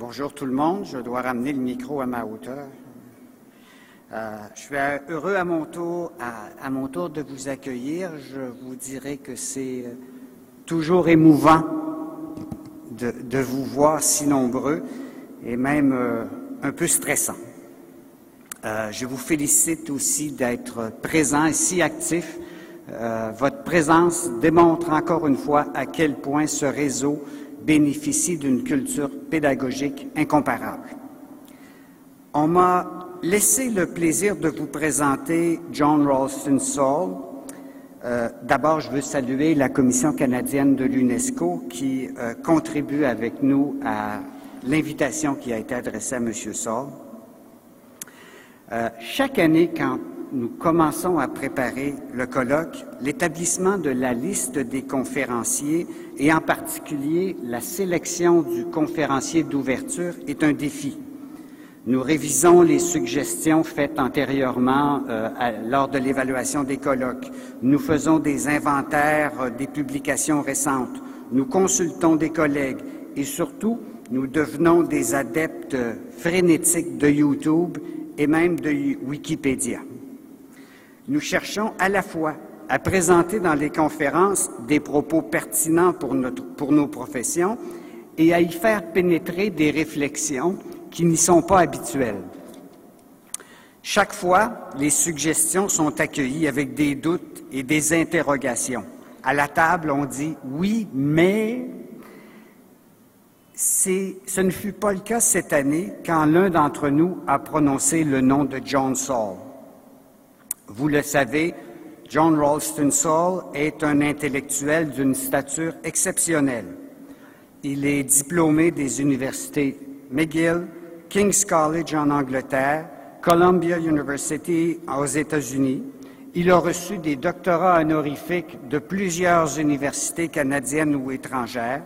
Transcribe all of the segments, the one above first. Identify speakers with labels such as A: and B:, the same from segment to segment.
A: Bonjour tout le monde. Je dois ramener le micro à ma hauteur. Euh, je suis heureux à mon tour, de vous accueillir. Je vous dirais que c'est euh, toujours émouvant de, vous voir si nombreux et même euh, un peu stressant. je vous félicite aussi d'être présent et si actif. votre présence démontre encore une fois à quel point ce réseau bénéficie d'une culture pédagogique incomparable. On m'a laissé le plaisir de vous présenter John Ralston Saul. Euh, d'abord, je veux saluer la Commission canadienne de l'UNESCO qui euh, contribue avec nous à l'invitation qui a été adressée à M. Saul. Euh, chaque année, quand nous commençons à préparer le colloque, l'établissement de la liste des conférenciers et en particulier la sélection du conférencier d'ouverture est un défi. Nous révisons les suggestions faites antérieurement euh, lors de l'évaluation des colloques. Nous faisons des inventaires euh, des publications récentes. Nous consultons des collègues et surtout, nous devenons des adeptes frénétiques de YouTube et même de Wikipédia nous cherchons à la fois à présenter dans les conférences des propos pertinents pour, nos professions et à y faire pénétrer des réflexions qui n'y sont pas habituelles. Chaque fois, les suggestions sont accueillies avec des doutes et des interrogations. À la table, on dit oui, mais ce ne fut pas le cas cette année quand l'un d'entre nous a prononcé le nom de John Saul. Vous le savez, John Ralston Saul est un intellectuel d'une stature exceptionnelle. Il est diplômé des universités McGill, King's College en Angleterre, Columbia University aux États-Unis. Il a reçu des doctorats honorifiques de plusieurs universités canadiennes ou étrangères.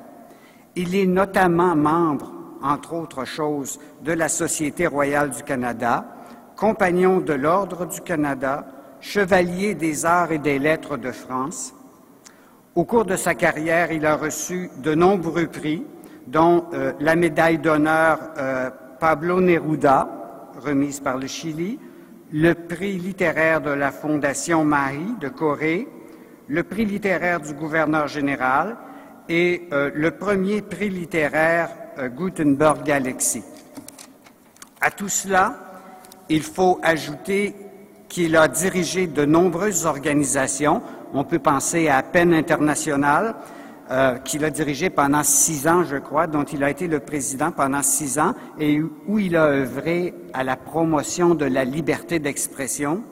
A: Il est notamment membre, entre autres choses, de la Société royale du Canada, compagnon de l'Ordre du Canada, chevalier des arts et des lettres de France. Au cours de sa carrière, il a reçu de nombreux prix, dont euh, la médaille d'honneur euh, Pablo Neruda, remise par le Chili, le prix littéraire de la Fondation Marie de Corée, le prix littéraire du gouverneur général et euh, le premier prix littéraire Gutenberg Galaxy. À tout cela, il faut ajouter qu'il a dirigé de nombreuses organisations. On peut penser à Peine internationale, euh, qu'il a dirigé pendant six ans, je crois, dont il a été le président pendant six ans, et où il a œuvré à la promotion de la liberté d'expression.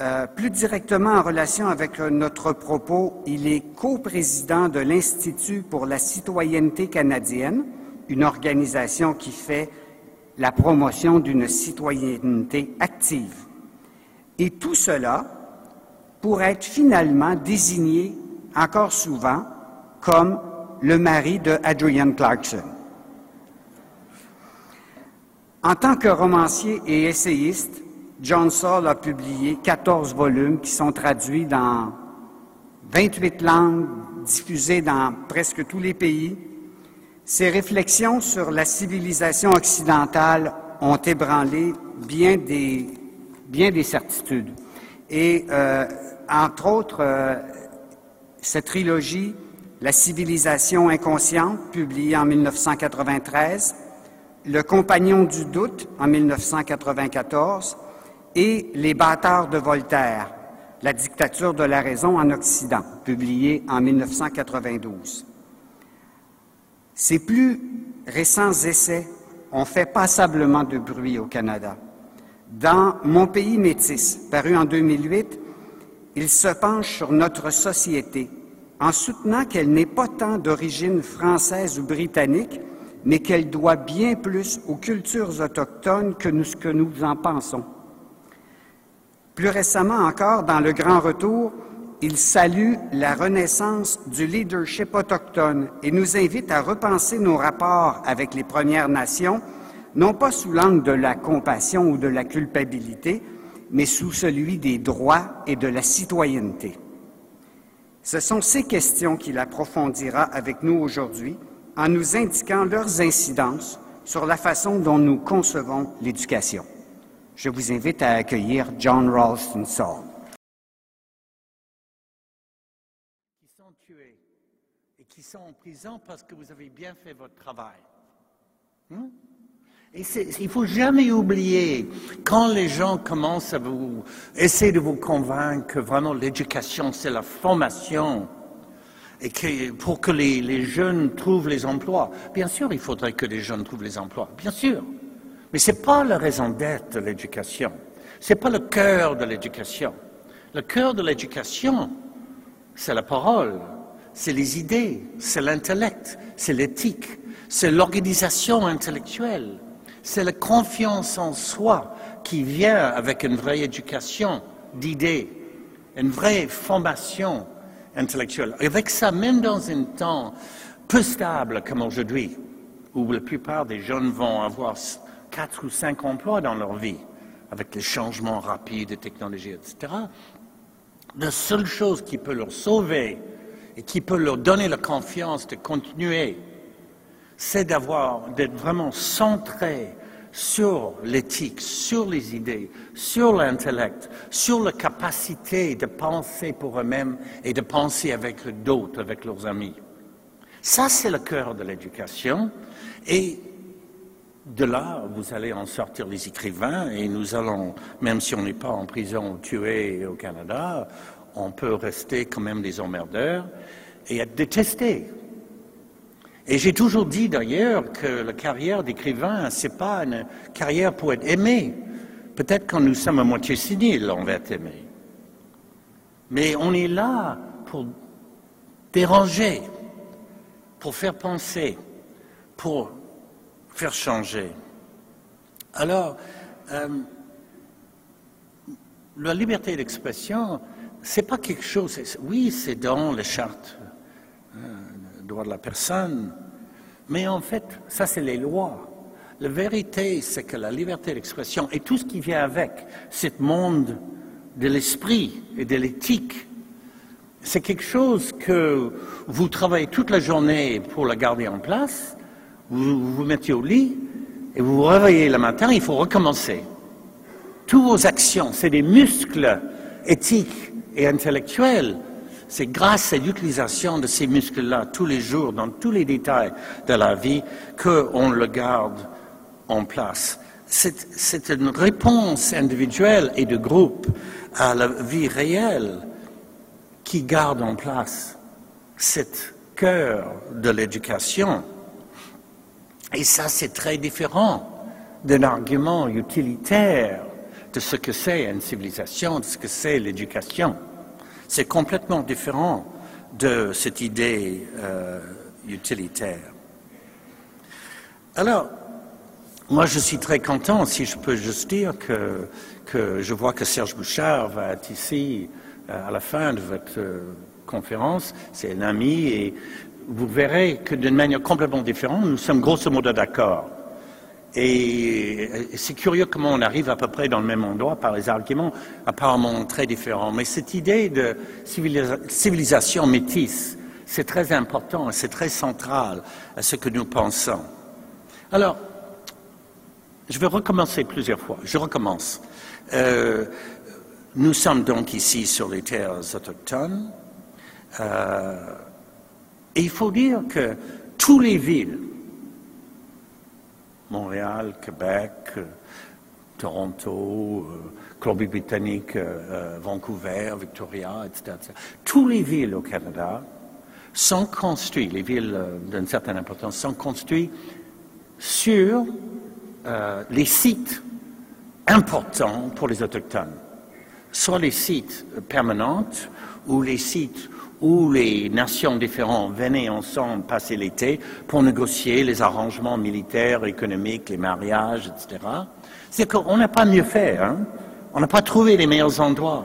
A: Euh, plus directement en relation avec notre propos, il est coprésident de l'Institut pour la citoyenneté canadienne, une organisation qui fait la promotion d'une citoyenneté active. Et tout cela pour être finalement désigné encore souvent comme le mari de Adrian Clarkson. En tant que romancier et essayiste, John Saul a publié 14 volumes qui sont traduits dans 28 langues, diffusés dans presque tous les pays. Ses réflexions sur la civilisation occidentale ont ébranlé bien des bien des certitudes. Et euh, entre autres, euh, cette trilogie, La civilisation inconsciente, publiée en 1993, Le compagnon du doute en 1994 et Les bâtards de Voltaire, La dictature de la raison en Occident, publié en 1992. Ces plus récents essais ont fait passablement de bruit au Canada. Dans Mon pays métis, paru en 2008, il se penche sur notre société en soutenant qu'elle n'est pas tant d'origine française ou britannique, mais qu'elle doit bien plus aux cultures autochtones que nous, ce que nous en pensons. Plus récemment encore, dans le Grand Retour, il salue la renaissance du leadership autochtone et nous invite à repenser nos rapports avec les Premières Nations non pas sous l'angle de la compassion ou de la culpabilité, mais sous celui des droits et de la citoyenneté. Ce sont ces questions qu'il approfondira avec nous aujourd'hui en nous indiquant leurs incidences sur la façon dont nous concevons l'éducation. Je vous invite à accueillir John Ralston Saul.
B: Qui sont tués et qui sont en prison parce que vous avez bien fait votre travail. Hmm? Et il faut jamais oublier, quand les gens commencent à vous essayer de vous convaincre que vraiment l'éducation, c'est la formation, et que pour que les, les, jeunes trouvent les emplois, bien sûr, il faudrait que les jeunes trouvent les emplois, bien sûr. Mais ce n'est pas la raison d'être de l'éducation. Ce n'est pas le cœur de l'éducation. Le cœur de l'éducation, c'est la parole, c'est les idées, c'est l'intellect, c'est l'éthique, c'est l'organisation intellectuelle. C'est la confiance en soi qui vient avec une vraie éducation d'idées, une vraie formation intellectuelle. Avec ça, même dans un temps peu stable comme aujourd'hui, où la plupart des jeunes vont avoir quatre ou cinq emplois dans leur vie, avec les changements rapides des technologies, etc., la seule chose qui peut leur sauver et qui peut leur donner la confiance de continuer c'est d'avoir, d'être vraiment centré sur l'éthique, sur les idées, sur l'intellect, sur la capacité de penser pour eux-mêmes et de penser avec d'autres, avec leurs amis. Ça, c'est le cœur de l'éducation. Et de là, vous allez en sortir les écrivains et nous allons, même si on n'est pas en prison tué au Canada, on peut rester quand même des emmerdeurs et être détestés et j'ai toujours dit d'ailleurs que la carrière d'écrivain, c'est pas une carrière pour être aimé. Peut-être quand nous sommes à moitié séniles, on va être aimé. Mais on est là pour déranger, pour faire penser, pour faire changer. Alors, euh, la liberté d'expression, c'est pas quelque chose. Oui, c'est dans les chartes droits de la personne. Mais en fait, ça, c'est les lois. La vérité, c'est que la liberté d'expression et tout ce qui vient avec, ce monde de l'esprit et de l'éthique, c'est quelque chose que vous travaillez toute la journée pour la garder en place, vous vous mettez au lit et vous vous réveillez le matin, il faut recommencer. Toutes vos actions, c'est des muscles éthiques et intellectuels c'est grâce à l'utilisation de ces muscles-là tous les jours, dans tous les détails de la vie, qu'on le garde en place. C'est une réponse individuelle et de groupe à la vie réelle qui garde en place cet cœur de l'éducation. Et ça, c'est très différent d'un argument utilitaire de ce que c'est une civilisation, de ce que c'est l'éducation. C'est complètement différent de cette idée euh, utilitaire. Alors, moi, je suis très content, si je peux juste dire, que, je vois que Serge Bouchard va être ici euh, à la fin de votre euh, conférence. C'est un ami et vous verrez que d'une manière complètement différente, nous sommes grosso modo d'accord. Et c'est curieux comment on arrive à peu près dans le même endroit par les arguments apparemment très différents. Mais cette idée de civilisation métisse, c'est très important c'est très central à ce que nous pensons. Alors, je vais recommencer plusieurs fois. Je recommence. Euh, nous sommes donc ici sur les terres autochtones. Euh, et il faut dire que tous les villes Montréal, Québec, euh, Toronto, euh, Colombie-Britannique, euh, Vancouver, Victoria, etc., Tous les villes au Canada sont construites, les villes d'une certaine importance, sont construites sur les sites importants pour les Autochtones, soit les sites permanents ou les sites où les nations différentes venaient ensemble passer l'été pour négocier les arrangements militaires, économiques, les mariages, etc. C'est qu'on n'a pas mieux fait. Hein. On n'a pas trouvé les meilleurs endroits.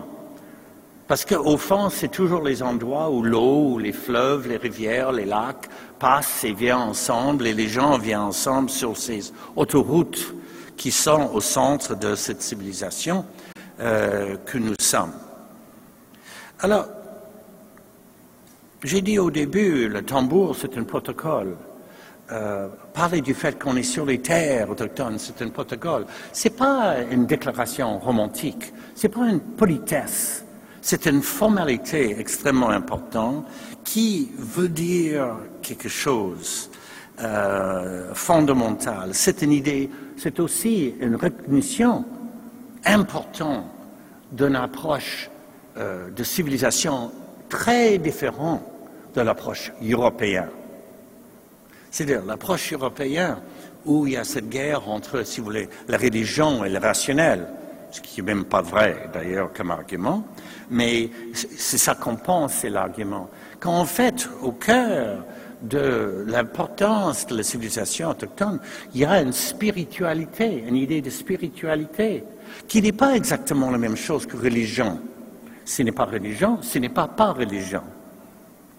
B: Parce qu'au fond, c'est toujours les endroits où l'eau, où les fleuves, les rivières, les lacs passent et viennent ensemble et les gens viennent ensemble sur ces autoroutes qui sont au centre de cette civilisation euh, que nous sommes. Alors, j'ai dit au début, le tambour, c'est un protocole. euh, parler du fait qu'on est sur les terres autochtones, c'est un protocole. C'est pas une déclaration romantique, c'est pas une politesse, c'est une formalité extrêmement importante qui veut dire quelque chose euh, fondamental. C'est une idée, c'est aussi une recognition importante d'une approche euh, de civilisation très différente de l'approche européenne. C'est-à-dire l'approche européenne où il y a cette guerre entre, si vous voulez, la religion et le rationnel, ce qui n'est même pas vrai d'ailleurs comme argument, mais c'est ça qu'on pense, c'est l'argument. Quand en fait, au cœur de l'importance de la civilisation autochtone, il y a une spiritualité, une idée de spiritualité, qui n'est pas exactement la même chose que religion. Ce n'est pas religion, ce n'est pas pas religion.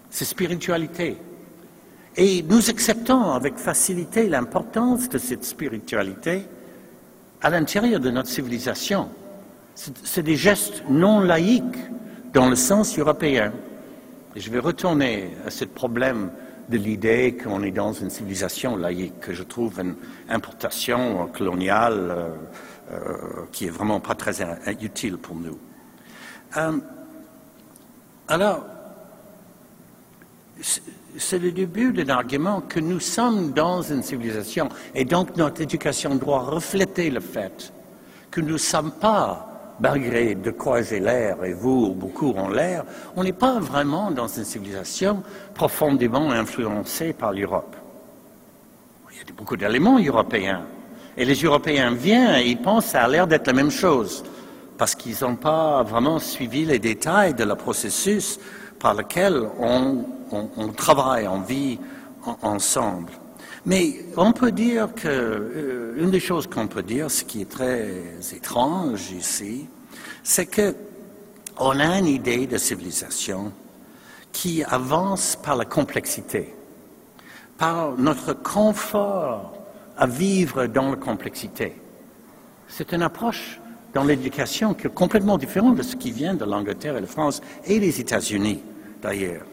B: C'est spiritualité. Et nous acceptons avec facilité l'importance de cette spiritualité à l'intérieur de notre civilisation. C'est des gestes non laïques dans le sens européen. Je vais retourner à ce problème de l'idée qu'on est dans une civilisation laïque, que je trouve une importation coloniale euh, euh, qui est vraiment pas très utile pour nous. Euh, alors, c'est le début d'un argument que nous sommes dans une civilisation et donc notre éducation doit refléter le fait que nous ne sommes pas malgré de croiser l'air, et vous, beaucoup ont l'air, on n'est pas vraiment dans une civilisation profondément influencée par l'Europe. Il y a beaucoup d'éléments européens. Et les Européens viennent et ils pensent que ça a l'air d'être la même chose, parce qu'ils n'ont pas vraiment suivi les détails de le processus par lequel on, travaille, on vit ensemble. Mais on peut dire que, euh, une des choses qu'on peut dire, ce qui est très étrange ici, c'est que on a une idée de civilisation qui avance par la complexité, par notre confort à vivre dans la complexité. C'est une approche dans l'éducation qui est complètement différente de ce qui vient de l'Angleterre et de France et des États-Unis, d'ailleurs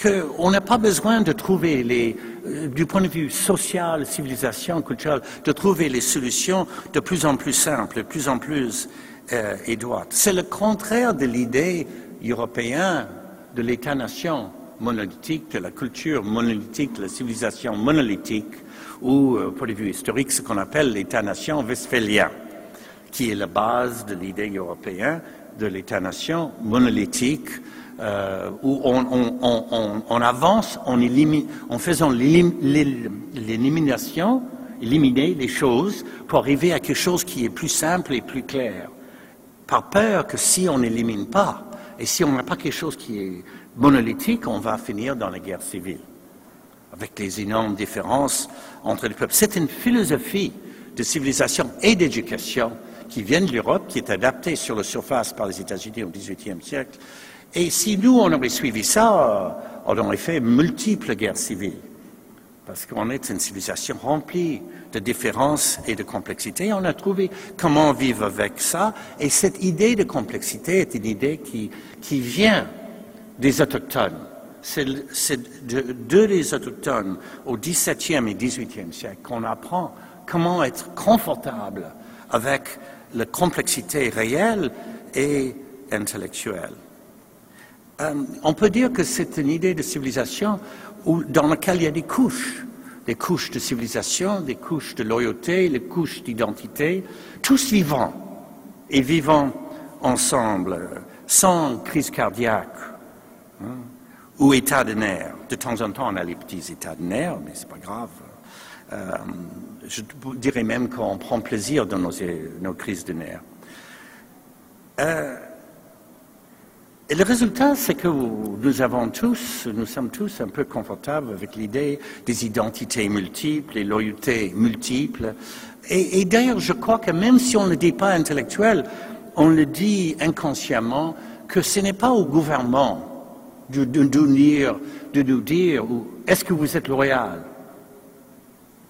B: qu'on n'a pas besoin de trouver les, euh, du point de vue social, civilisation, culturelle, de trouver les solutions de plus en plus simples, de plus en plus euh, étroites. C'est le contraire de l'idée européenne de l'État-nation monolithique, de la culture monolithique, de la civilisation monolithique, ou, euh, point de vue historique, ce qu'on appelle l'État-nation westphalien, qui est la base de l'idée européenne de l'État-nation monolithique, euh, où on, avance en, en faisant l'élimination, éliminer les choses pour arriver à quelque chose qui est plus simple et plus clair. Par peur que si on n'élimine pas, et si on n'a pas quelque chose qui est monolithique, on va finir dans la guerre civile, avec les énormes différences entre les peuples. C'est une philosophie de civilisation et d'éducation qui vient de l'Europe, qui est adaptée sur la surface par les États-Unis au XVIIIe siècle, et si nous, on aurait suivi ça, on aurait fait multiples guerres civiles. Parce qu'on est une civilisation remplie de différences et de complexité. On a trouvé comment vivre avec ça. Et cette idée de complexité est une idée qui, qui vient des Autochtones. C'est de les Autochtones au XVIIe et XVIIIe siècle qu'on apprend comment être confortable avec la complexité réelle et intellectuelle. Euh, on peut dire que c'est une idée de civilisation dans laquelle il y a des couches, des couches de civilisation, des couches de loyauté, des couches d'identité, tous vivants et vivant ensemble, sans crise cardiaque hein, ou état de nerfs. De temps en temps, on a les petits états de nerfs, mais c'est pas grave. Euh, je dirais même qu'on prend plaisir dans nos, crises de nerfs. Euh, le résultat, c'est que nous avons tous, nous sommes tous un peu confortables avec l'idée des identités multiples, les loyautés multiples. Et, d'ailleurs, je crois que même si on ne dit pas intellectuel, on le dit inconsciemment que ce n'est pas au gouvernement de, nous dire, de nous dire est-ce que vous êtes loyal?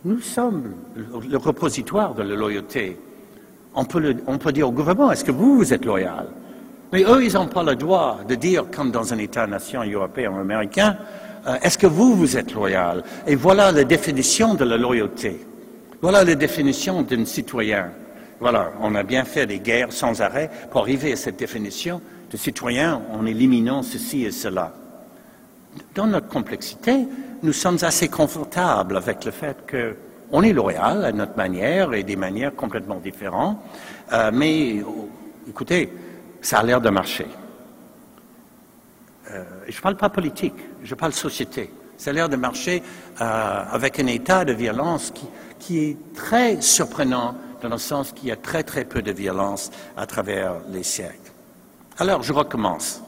B: Nous sommes le repositoire de la loyauté. On peut, dire au gouvernement est-ce que vous, vous êtes loyal? Mais eux, ils n'ont pas le droit de dire, comme dans un État-nation européen ou américain, euh, est-ce que vous, vous êtes loyal? Et voilà la définition de la loyauté. Voilà la définition d'un citoyen. Voilà, on a bien fait des guerres sans arrêt pour arriver à cette définition de citoyen en éliminant ceci et cela. Dans notre complexité, nous sommes assez confortables avec le fait qu'on est loyal à notre manière et des manières complètement différentes, euh, mais écoutez, ça a l'air de marcher. Euh, je ne parle pas politique, je parle société. Ça a l'air de marcher euh, avec un état de violence qui, qui est très surprenant dans le sens qu'il y a très très peu de violence à travers les siècles. Alors, je recommence.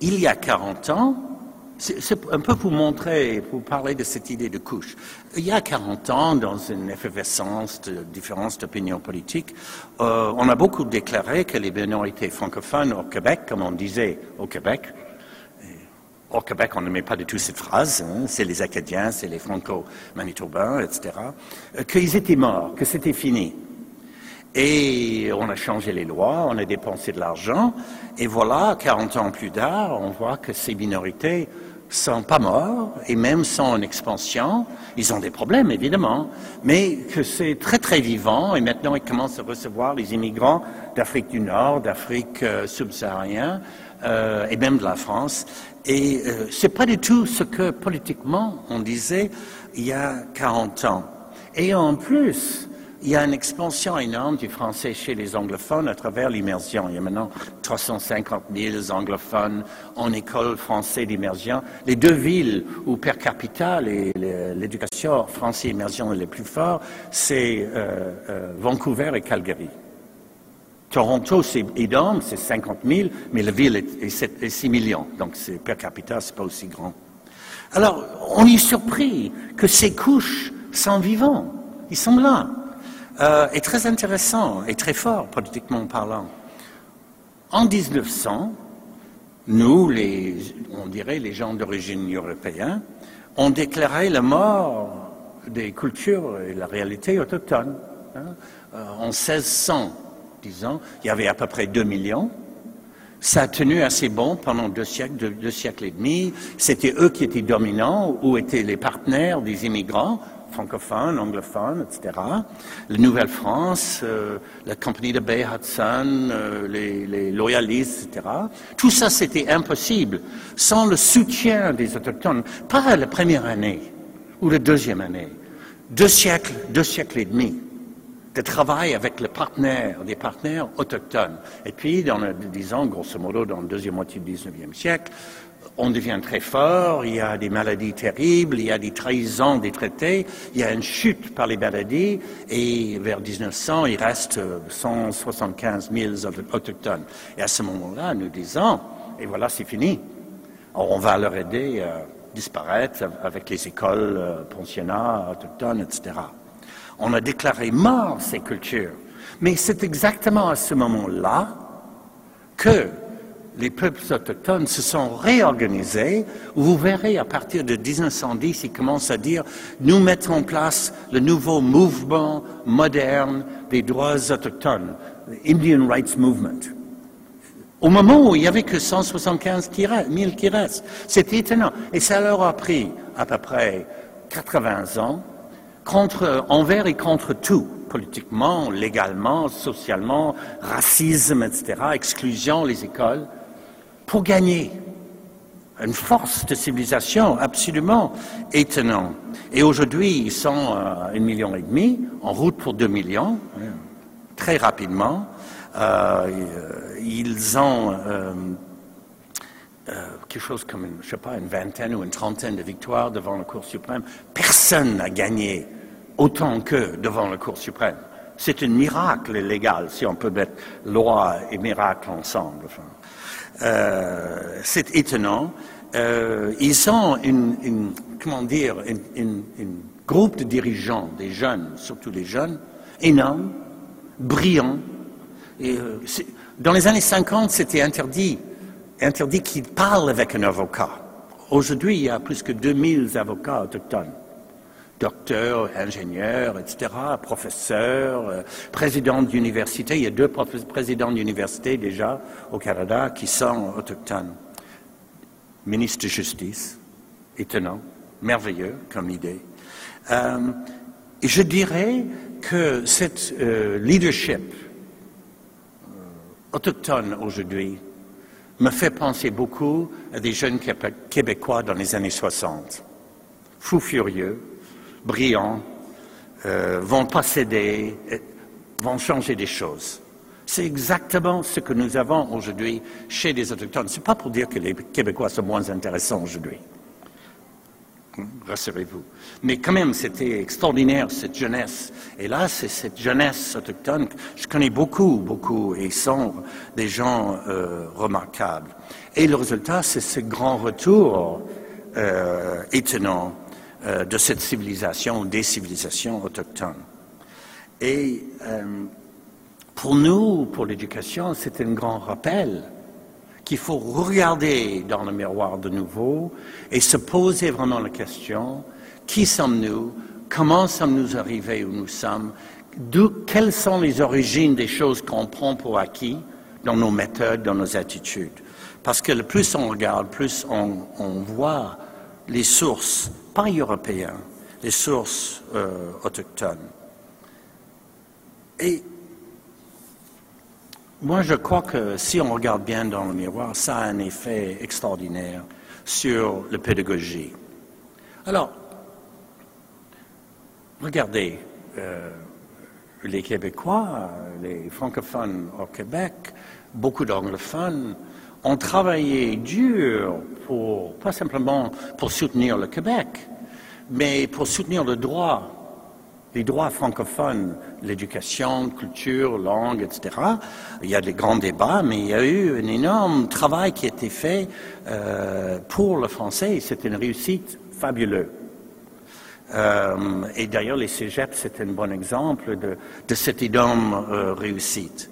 B: Il y a 40 ans, c'est un peu pour montrer, pour parler de cette idée de couche. Il y a 40 ans, dans une effervescence de différences d'opinion politique, euh, on a beaucoup déclaré que les minorités francophones au Québec, comme on disait au Québec, au Québec, on met pas du tout cette phrase, hein, c'est les Acadiens, c'est les Franco-Manitobains, etc., euh, qu'ils étaient morts, que c'était fini. Et on a changé les lois, on a dépensé de l'argent, et voilà, 40 ans plus tard, on voit que ces minorités sont pas morts et même sont en expansion. Ils ont des problèmes, évidemment, mais que c'est très, très vivant et maintenant ils commencent à recevoir les immigrants d'Afrique du Nord, d'Afrique euh, subsaharienne euh, et même de la France. Et euh, c'est pas du tout ce que politiquement on disait il y a 40 ans. Et en plus, il y a une expansion énorme du français chez les anglophones à travers l'immersion. Il y a maintenant 350 000 anglophones en école française d'immersion. Les deux villes où per capita l'éducation française immersion est le plus fort, c'est euh, euh, Vancouver et Calgary. Toronto, c'est énorme, c'est 50 000, mais la ville est, 6 millions, donc per capita, c'est pas aussi grand. Alors, on est surpris que ces couches sont vivantes. Ils sont là euh, est très intéressant et très fort politiquement parlant. En 1900, nous, on dirait les gens d'origine européenne, ont déclaré la mort des cultures et la réalité autochtone. Hein. Euh, en 1600, disons, il y avait à peu près 2 millions. Ça a tenu assez bon pendant deux siècles, deux, deux siècles et demi. C'était eux qui étaient dominants ou étaient les partenaires des immigrants francophones, anglophones, etc. La Nouvelle-France, euh, la compagnie de Bay Hudson, euh, les, loyalistes, etc. Tout ça, c'était impossible sans le soutien des autochtones. Pas la première année ou la deuxième année. Deux siècles, deux siècles et demi de travail avec les partenaires, des partenaires autochtones. Et puis, dans disons, grosso modo, dans la deuxième moitié du XIXe siècle, on devient très fort, il y a des maladies terribles, il y a des trahisons des traités, il y a une chute par les maladies, et vers 1900, il reste 175 000 autochtones. Et à ce moment-là, nous disons, et voilà, c'est fini. on va leur aider à disparaître avec les écoles, euh, pensionnats autochtones, etc. On a déclaré mort ces cultures. Mais c'est exactement à ce moment-là que les peuples autochtones se sont réorganisés. Vous verrez à partir de 1910, ils commencent à dire nous mettons en place le nouveau mouvement moderne des droits autochtones, Indian Rights Movement. Au moment où il n'y avait que 175 000 qui restent. C'est étonnant. Et ça leur a pris à peu près 80 ans contre, envers et contre tout, politiquement, légalement, socialement, racisme, etc., exclusion, les écoles pour gagner. Une force de civilisation absolument étonnante. Et aujourd'hui, ils sont à un million et demi, en route pour deux millions, très rapidement. Euh, ils ont euh, euh, quelque chose comme, une, je sais pas, une vingtaine ou une trentaine de victoires devant la Cour suprême. Personne n'a gagné autant qu'eux devant la Cour suprême. C'est un miracle légal, si on peut mettre loi et miracle ensemble. Euh, c'est étonnant. Euh, ils ont une, comment dire, un groupe de dirigeants, des jeunes, surtout des jeunes, énormes, brillants. Euh, dans les années 50, c'était interdit, interdit qu'ils parlent avec un avocat. Aujourd'hui, il y a plus que 2000 avocats autochtones. Docteur, ingénieur, etc., professeur, euh, président d'université. Il y a deux présidents d'université déjà au Canada qui sont autochtones. Ministre de Justice, étonnant, merveilleux comme idée. Euh, et je dirais que cette euh, leadership autochtone aujourd'hui me fait penser beaucoup à des jeunes Québécois dans les années 60. Fous furieux, brillants, euh, vont pas céder, euh, vont changer des choses. C'est exactement ce que nous avons aujourd'hui chez les Autochtones. Ce n'est pas pour dire que les Québécois sont moins intéressants aujourd'hui. Rassurez-vous. Mais quand même, c'était extraordinaire, cette jeunesse. Et là, c'est cette jeunesse autochtone. Je connais beaucoup, beaucoup, et ils sont des gens euh, remarquables. Et le résultat, c'est ce grand retour étonnant euh, de cette civilisation, des civilisations autochtones. Et pour nous, pour l'éducation, c'est un grand rappel qu'il faut regarder dans le miroir de nouveau et se poser vraiment la question, qui sommes-nous? Comment sommes-nous arrivés où nous sommes? Quelles sont les origines des choses qu'on prend pour acquis dans nos méthodes, dans nos attitudes? Parce que le plus on regarde, plus on, voit les sources, pas européennes, les sources euh, autochtones. Et moi, je crois que si on regarde bien dans le miroir, ça a un effet extraordinaire sur la pédagogie. Alors, regardez, euh, les Québécois, les francophones au Québec, beaucoup d'anglophones ont travaillé dur pas simplement pour soutenir le Québec, mais pour soutenir le droit les droits francophones, l'éducation, culture, langue, etc. Il y a des grands débats, mais il y a eu un énorme travail qui a été fait euh, pour le français c'est une réussite fabuleuse. Euh, et d'ailleurs, les cégeps, c'est un bon exemple de, de cette énorme euh, réussite.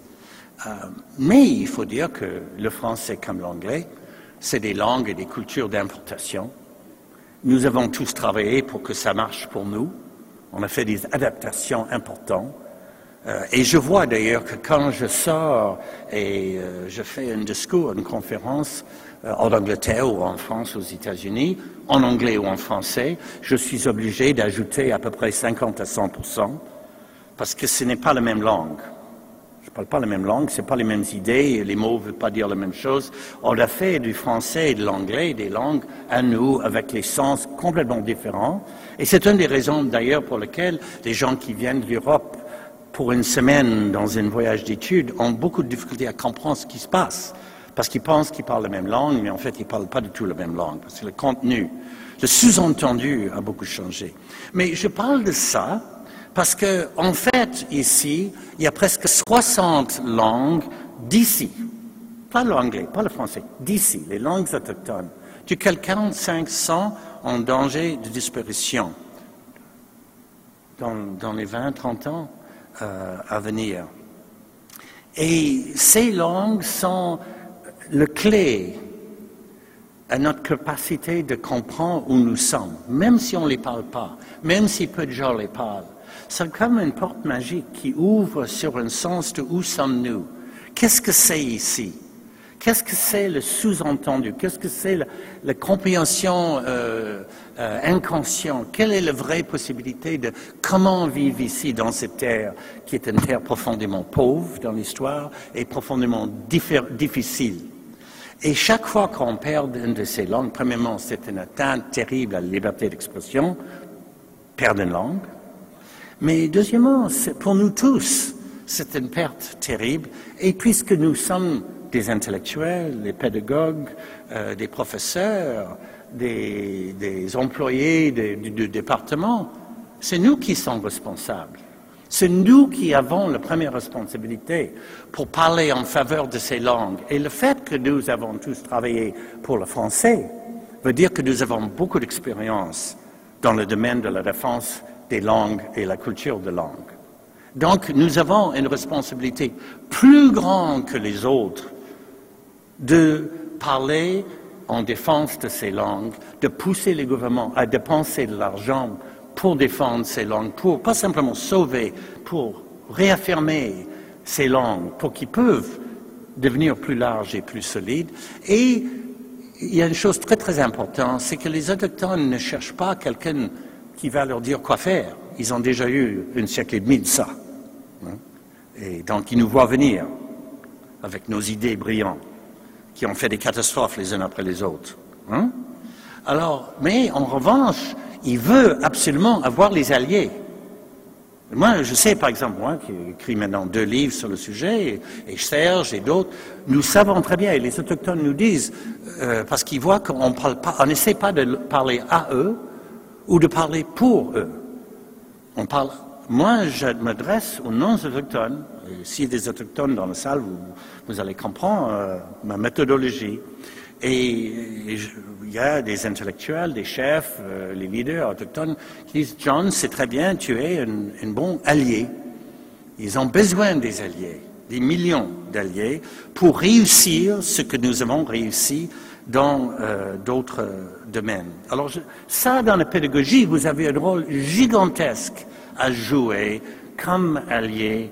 B: Mais il faut dire que le français comme l'anglais, c'est des langues et des cultures d'importation. Nous avons tous travaillé pour que ça marche pour nous. On a fait des adaptations importantes. Euh, et je vois d'ailleurs que quand je sors et euh, je fais un discours, une conférence euh, en Angleterre ou en France, aux États-Unis, en anglais ou en français, je suis obligé d'ajouter à peu près 50 à 100 parce que ce n'est pas la même langue. Je ne parle pas la même langue, ce pas les mêmes idées, les mots ne veulent pas dire la même chose. On a fait du français et de l'anglais des langues à nous avec les sens complètement différents. Et c'est une des raisons d'ailleurs pour lesquelles les gens qui viennent d'Europe pour une semaine dans un voyage d'études ont beaucoup de difficultés à comprendre ce qui se passe. Parce qu'ils pensent qu'ils parlent la même langue, mais en fait, ils ne parlent pas du tout la même langue. Parce que le contenu, le sous-entendu a beaucoup changé. Mais je parle de ça parce que, en fait, ici, il y a presque 60 langues d'ici. Pas l'anglais, pas le français, d'ici, les langues autochtones. Duquel 45 sont en danger de disparition dans, les 20-30 ans euh, à venir. Et ces langues sont le clé à notre capacité de comprendre où nous sommes, même si on ne les parle pas, même si peu de gens les parlent. C'est comme une porte magique qui ouvre sur un sens de où sommes-nous. Qu'est-ce que c'est ici? Qu'est-ce que c'est le sous-entendu? Qu'est-ce que c'est la, compréhension euh, euh, inconsciente Quelle est la vraie possibilité de comment vivre ici dans cette terre qui est une terre profondément pauvre dans l'histoire et profondément difficile? Et chaque fois qu'on perd une de ces langues, premièrement, c'est une atteinte terrible à la liberté d'expression, perdre une langue. Mais deuxièmement, pour nous tous, c'est une perte terrible. Et puisque nous sommes des intellectuels, des pédagogues, euh, des professeurs, des, employés du, département. C'est nous qui sommes responsables. C'est nous qui avons la première responsabilité pour parler en faveur de ces langues. Et le fait que nous avons tous travaillé pour le français veut dire que nous avons beaucoup d'expérience dans le domaine de la défense des langues et la culture de langue. Donc nous avons une responsabilité plus grande que les autres de parler en défense de ces langues, de pousser les gouvernements à dépenser de l'argent pour défendre ces langues, pour pas simplement sauver, pour réaffirmer ces langues, pour qu'ils peuvent devenir plus larges et plus solides. Et il y a une chose très très importante, c'est que les autochtones ne cherchent pas quelqu'un qui va leur dire quoi faire. Ils ont déjà eu un siècle et demi de ça. Hein. Et donc ils nous voient venir avec nos idées brillantes, qui ont fait des catastrophes les unes après les autres. Hein. Alors, mais en revanche, il veut absolument avoir les alliés. Moi, je sais, par exemple, moi, qui écrit maintenant deux livres sur le sujet, et, Serge et d'autres, nous savons très bien, et les autochtones nous disent, euh, parce qu'ils voient qu'on n'essaie pas de parler à eux ou de parler pour eux. On parle, moi, je m'adresse aux non-autochtones. S'il y a des autochtones dans la salle, vous, allez comprendre euh, ma méthodologie. Et, il y a des intellectuels, des chefs, euh, les leaders autochtones qui disent John, c'est très bien, tu es un, bon allié. Ils ont besoin des alliés, des millions d'alliés, pour réussir ce que nous avons réussi dans euh, d'autres domaines. Alors, ça, dans la pédagogie, vous avez un rôle gigantesque à jouer comme allié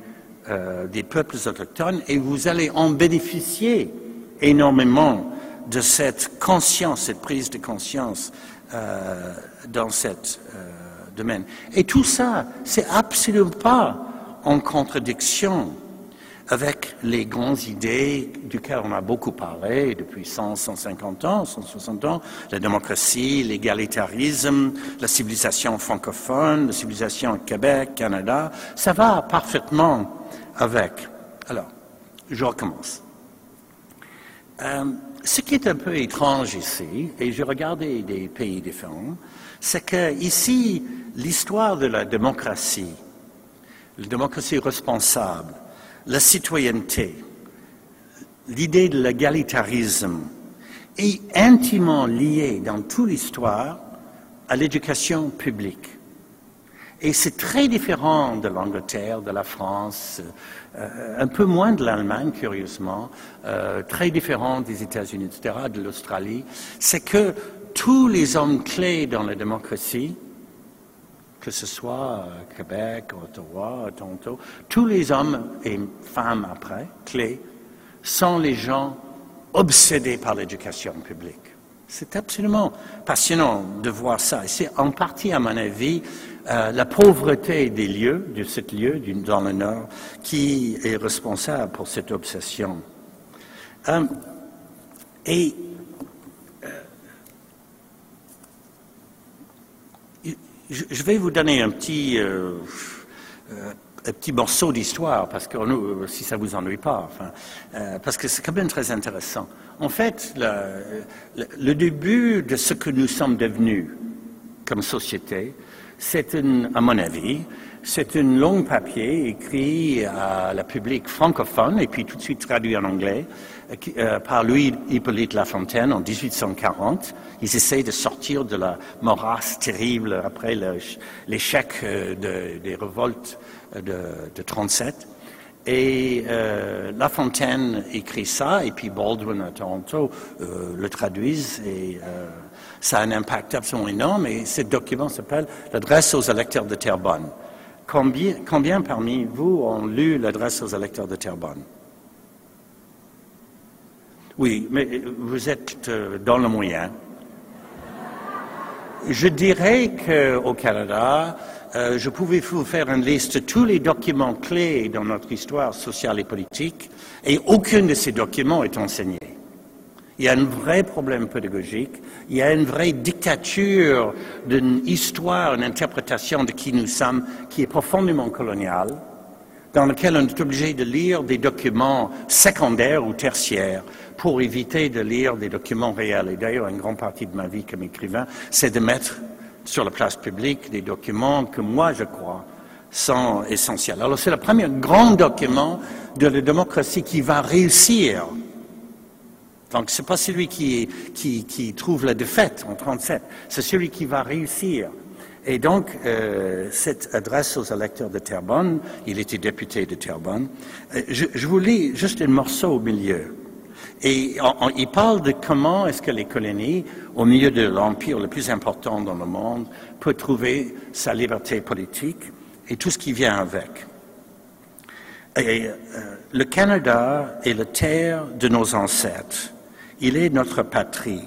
B: euh, des peuples autochtones et vous allez en bénéficier énormément de cette conscience, cette prise de conscience euh, dans ce euh, domaine. Et tout ça, c'est absolument pas en contradiction avec les grandes idées duquel on a beaucoup parlé depuis 100, 150 ans, 160 ans, la démocratie, l'égalitarisme, la civilisation francophone, la civilisation Québec, Canada, ça va parfaitement avec. Alors, je recommence. Euh, ce qui est un peu étrange ici, et j'ai regardé des pays différents, c'est que ici, l'histoire de la démocratie, la démocratie responsable, la citoyenneté, l'idée de l'égalitarisme est intimement liée dans toute l'histoire à l'éducation publique. Et c'est très différent de l'Angleterre, de la France, euh, un peu moins de l'Allemagne, curieusement, euh, très différent des États-Unis, etc., de l'Australie. C'est que tous les hommes clés dans la démocratie, que ce soit à Québec, Ottawa, Toronto, tous les hommes et femmes après, clés, sont les gens obsédés par l'éducation publique. C'est absolument passionnant de voir ça. Et c'est en partie, à mon avis, euh, la pauvreté des lieux, de ce lieu dans le Nord, qui est responsable pour cette obsession. Euh, et je vais vous donner un petit, un petit morceau d'histoire, parce que si ça vous ennuie pas, enfin, parce que c'est quand même très intéressant. En fait, le début de ce que nous sommes devenus comme société, c'est, à mon avis, c'est un long papier écrit à la public francophone et puis tout de suite traduit en anglais euh, par Louis-Hippolyte Lafontaine en 1840. Ils essaient de sortir de la morasse terrible après l'échec euh, des révoltes de, de 37. Et euh, La Fontaine écrit ça, et puis Baldwin à Toronto euh, le traduisent, et euh, ça a un impact absolument énorme. Et ce document s'appelle L'adresse aux électeurs de Terrebonne. Combien, combien parmi vous ont lu l'adresse aux électeurs de Terrebonne? Oui, mais vous êtes euh, dans le moyen. Je dirais qu'au Canada, euh, je pouvais vous faire une liste de tous les documents clés dans notre histoire sociale et politique, et aucun de ces documents est enseigné. Il y a un vrai problème pédagogique, il y a une vraie dictature d'une histoire, une interprétation de qui nous sommes qui est profondément coloniale, dans laquelle on est obligé de lire des documents secondaires ou tertiaires pour éviter de lire des documents réels. Et d'ailleurs, une grande partie de ma vie comme écrivain, c'est de mettre sur la place publique des documents que moi, je crois, sont essentiels. Alors, c'est le premier grand document de la démocratie qui va réussir. Donc, ce n'est pas celui qui, qui, trouve la défaite en 37, c'est celui qui va réussir. Et donc, euh, cette adresse aux électeurs de Terrebonne, il était député de Terrebonne, euh, je, vous lis juste un morceau au milieu. Et il parle de comment est-ce que les colonies, au milieu de l'empire le plus important dans le monde, peuvent trouver sa liberté politique et tout ce qui vient avec. Et, euh, le Canada est la terre de nos ancêtres. Il est notre patrie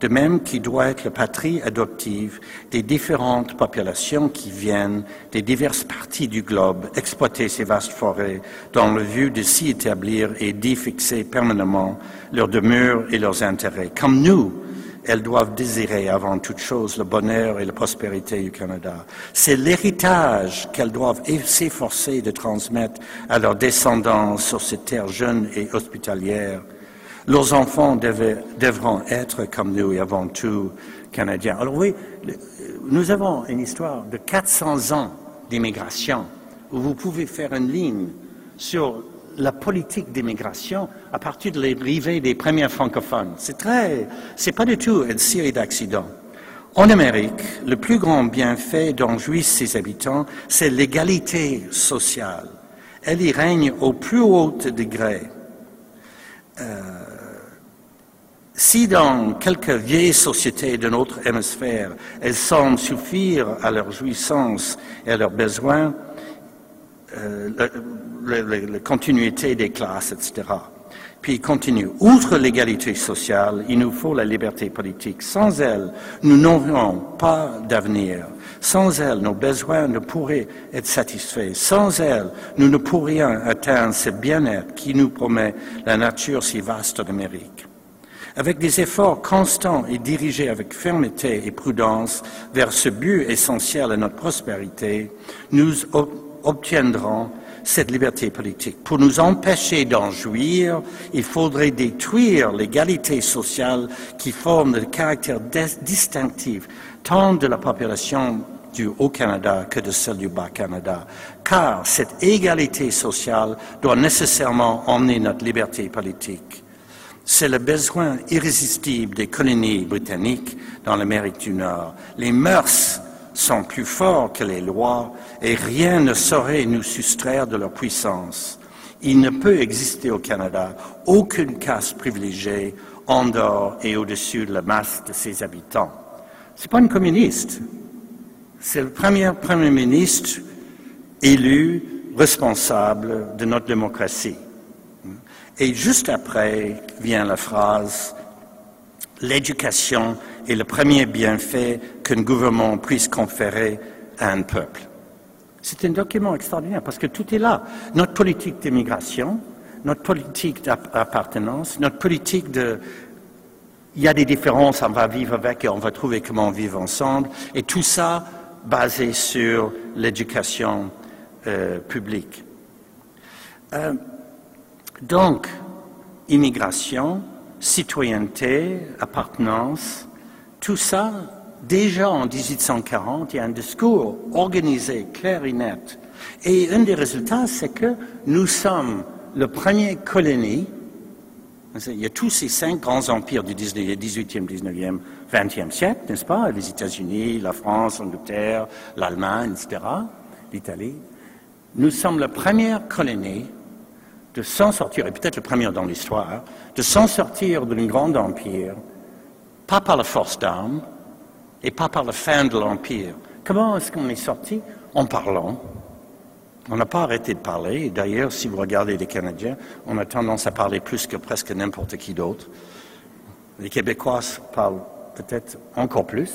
B: de même qu'il doit être la patrie adoptive des différentes populations qui viennent des diverses parties du globe exploiter ces vastes forêts dans le but de s'y établir et d'y fixer permanemment leurs demeures et leurs intérêts. Comme nous, elles doivent désirer avant toute chose le bonheur et la prospérité du Canada. C'est l'héritage qu'elles doivent s'efforcer de transmettre à leurs descendants sur ces terres jeunes et hospitalières leurs enfants devront être comme nous et avant tout canadiens. Alors oui, nous avons une histoire de 400 ans d'immigration où vous pouvez faire une ligne sur la politique d'immigration à partir de l'arrivée des premiers francophones. C'est très, c'est pas du tout une série d'accidents. En Amérique, le plus grand bienfait dont jouissent ses habitants, c'est l'égalité sociale. Elle y règne au plus haut degré. Euh, si dans quelques vieilles sociétés de notre hémisphère, elles semblent suffire à leurs jouissances et à leurs besoins, euh, la, continuité des classes, etc. Puis continue. Outre l'égalité sociale, il nous faut la liberté politique. Sans elle, nous n'aurons pas d'avenir. Sans elle, nos besoins ne pourraient être satisfaits. Sans elle, nous ne pourrions atteindre ce bien-être qui nous promet la nature si vaste d'Amérique. Avec des efforts constants et dirigés avec fermeté et prudence vers ce but essentiel à notre prospérité, nous obtiendrons cette liberté politique. Pour nous empêcher d'en jouir, il faudrait détruire l'égalité sociale qui forme le caractère distinctif tant de la population du Haut-Canada que de celle du Bas-Canada, car cette égalité sociale doit nécessairement emmener notre liberté politique c'est le besoin irrésistible des colonies britanniques dans l'Amérique du Nord. Les mœurs sont plus forts que les lois et rien ne saurait nous soustraire de leur puissance. Il ne peut exister au Canada aucune caste privilégiée en dehors et au-dessus de la masse de ses habitants. C'est pas un communiste. C'est le premier Premier ministre élu responsable de notre démocratie. Et juste après vient la phrase L'éducation est le premier bienfait qu'un gouvernement puisse conférer à un peuple. C'est un document extraordinaire parce que tout est là. Notre politique d'immigration, notre politique d'appartenance, notre politique de... Il y a des différences, on va vivre avec et on va trouver comment vivre ensemble. Et tout ça basé sur l'éducation euh, publique. Euh, donc, immigration, citoyenneté, appartenance, tout ça, déjà en 1840, il y a un discours organisé, clair et net. Et un des résultats, c'est que nous sommes le premier colonie. Il y a tous ces cinq grands empires du 18e, 19e, 20e siècle, n'est-ce pas? Les États-Unis, la France, l'Angleterre, l'Allemagne, etc., l'Italie. Nous sommes la première colonie de s'en sortir, et peut-être le premier dans l'histoire, de s'en sortir d'un grand empire, pas par la force d'armes et pas par la fin de l'empire. Comment est-ce qu'on est sorti? En parlant. On n'a pas arrêté de parler. D'ailleurs, si vous regardez les Canadiens, on a tendance à parler plus que presque n'importe qui d'autre. Les Québécois parlent peut-être encore plus.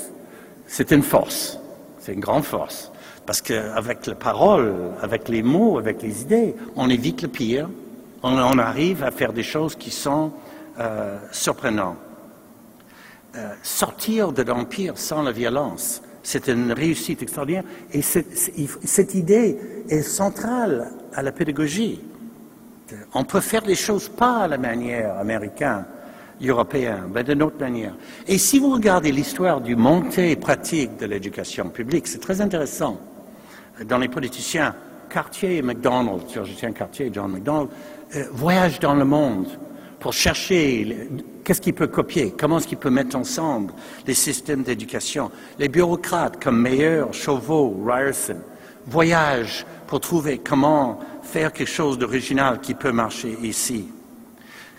B: C'est une force. C'est une grande force. Parce qu'avec la parole, avec les mots, avec les idées, on évite le pire, on, arrive à faire des choses qui sont euh, surprenantes. Euh, sortir de l'Empire sans la violence, c'est une réussite extraordinaire. Et cette idée est centrale à la pédagogie. On peut faire les choses pas à la manière américaine, européenne, mais d'une autre manière. Et si vous regardez l'histoire du montée pratique de l'éducation publique, c'est très intéressant. Dans les politiciens, Cartier et MacDonald, tiens Cartier et John MacDonald, euh, voyage dans le monde pour chercher qu'est-ce qu'il peut copier, comment est-ce qu'il peut mettre ensemble les systèmes d'éducation. Les bureaucrates comme Meyer, Chauveau, Ryerson voyagent pour trouver comment faire quelque chose d'original qui peut marcher ici.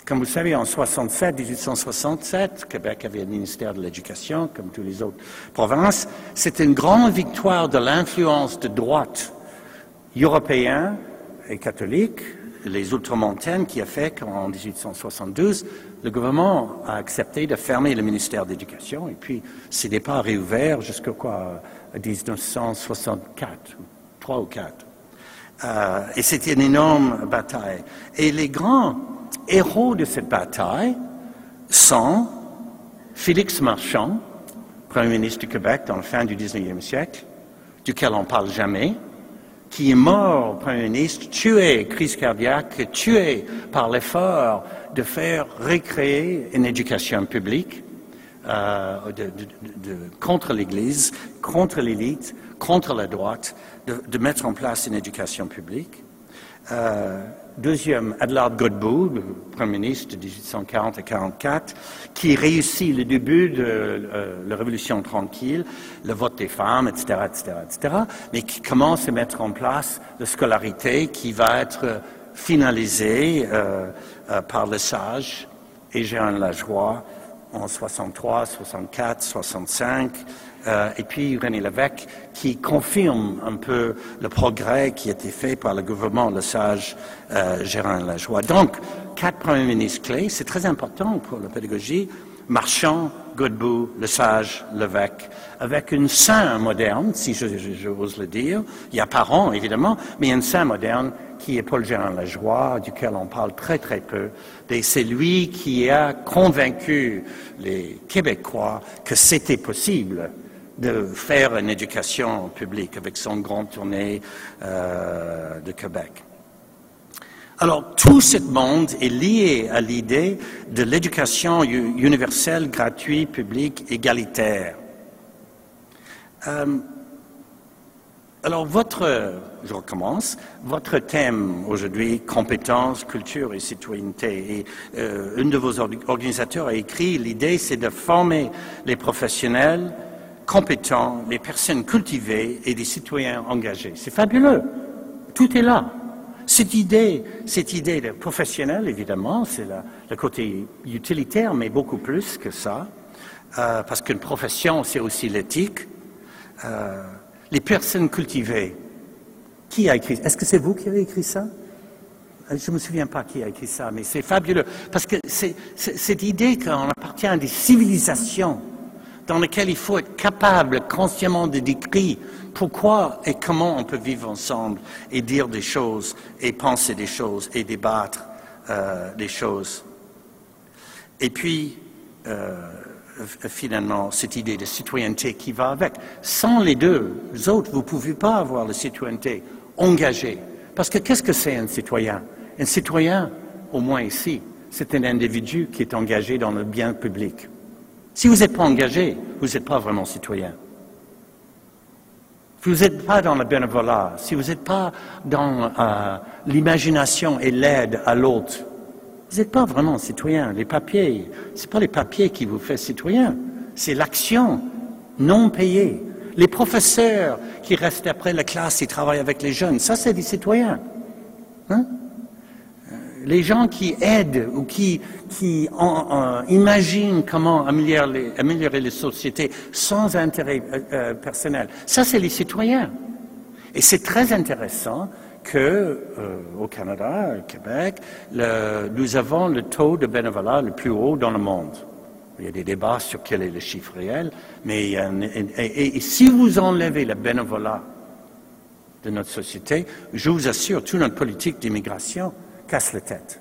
B: Comme vous savez, en 67, 1867, Québec avait un ministère de l'Éducation, comme tous les autres provinces. C'était une grande victoire de l'influence de droite européen et catholique, les ultramontaines, qui a fait qu'en 1872, le gouvernement a accepté de fermer le ministère d'éducation et puis ce n'est pas réouvert jusqu'à quoi 1964, 3 ou 4. Euh, et c'était une énorme bataille. Et les grands héros de cette bataille sont Félix Marchand, Premier ministre du Québec dans la fin du 19e siècle, duquel on ne parle jamais, qui est mort, Premier ministre, tué, crise cardiaque, tué par l'effort de faire recréer une éducation publique euh, contre l'Église, contre l'élite, contre la droite, de, mettre en place une éducation publique. Euh, deuxième, Adelaide Godbout, Premier ministre de 1840 à 44, qui réussit le début de euh, la Révolution tranquille, le vote des femmes, etc., etc., etc., mais qui commence à mettre en place la scolarité qui va être finalisée euh, euh, par le sage et Jean Lajoie en 63, 64, 65, et puis René Lévesque qui confirme un peu le progrès qui a été fait par le gouvernement, le sage euh, Gérard Lajoie. Donc, quatre premiers ministres clés, c'est très important pour la pédagogie. Marchand, Godbout, Le Sage, Lévesque, avec une saint moderne, si j'ose le dire. Il y a parents, évidemment, mais une saint moderne qui est Paul Gérard Lajoie, duquel on parle très très peu. Et c'est lui qui a convaincu les Québécois que c'était possible de faire une éducation publique avec son grand tournée euh, de Québec. Alors, tout ce monde est lié à l'idée de l'éducation universelle, gratuite, publique, égalitaire. Euh, alors, votre, je recommence, votre thème aujourd'hui, compétences, culture et citoyenneté. Et euh, une de vos organisateurs a écrit, l'idée c'est de former les professionnels compétents, les personnes cultivées et des citoyens engagés. C'est fabuleux. Tout est là. Cette idée, cette idée de professionnel, évidemment, c'est le côté utilitaire, mais beaucoup plus que ça, euh, parce qu'une profession, c'est aussi l'éthique. Euh, les personnes cultivées. Qui a écrit Est-ce que c'est vous qui avez écrit ça? Euh, Je ne me souviens pas qui a écrit ça, mais c'est fabuleux. Parce que c'est cette idée qu'on appartient à des civilisations dans lesquelles il faut être capable consciemment de décrire pourquoi et comment on peut vivre ensemble et dire des choses et penser des choses et débattre euh, des choses. Et puis, euh, finalement cette idée de citoyenneté qui va avec. Sans les deux autres, vous ne pouvez pas avoir la citoyenneté engagée. Parce que qu'est-ce que c'est un citoyen? Un citoyen, au moins ici, c'est un individu qui est engagé dans le bien public. Si vous n'êtes pas engagé, vous n'êtes pas vraiment citoyen. Si vous n'êtes pas dans le bénévolat, si vous n'êtes pas dans euh, l'imagination et l'aide à l'autre, vous n'êtes pas vraiment citoyen. Les papiers, ce n'est pas les papiers qui vous font citoyen, c'est l'action non payée. Les professeurs qui restent après la classe et travaillent avec les jeunes, ça c'est des citoyens. Hein? Les gens qui aident ou qui, imaginent comment améliorer, les sociétés sans intérêt euh, euh, personnel, ça c'est les citoyens. Et c'est très intéressant que euh, au Canada, au Québec, nous avons le taux de bénévolat le plus haut dans le monde. Il y a des débats sur quel est le chiffre réel, mais si vous enlevez le bénévolat de notre société, je vous assure, toute notre politique d'immigration casse la tête.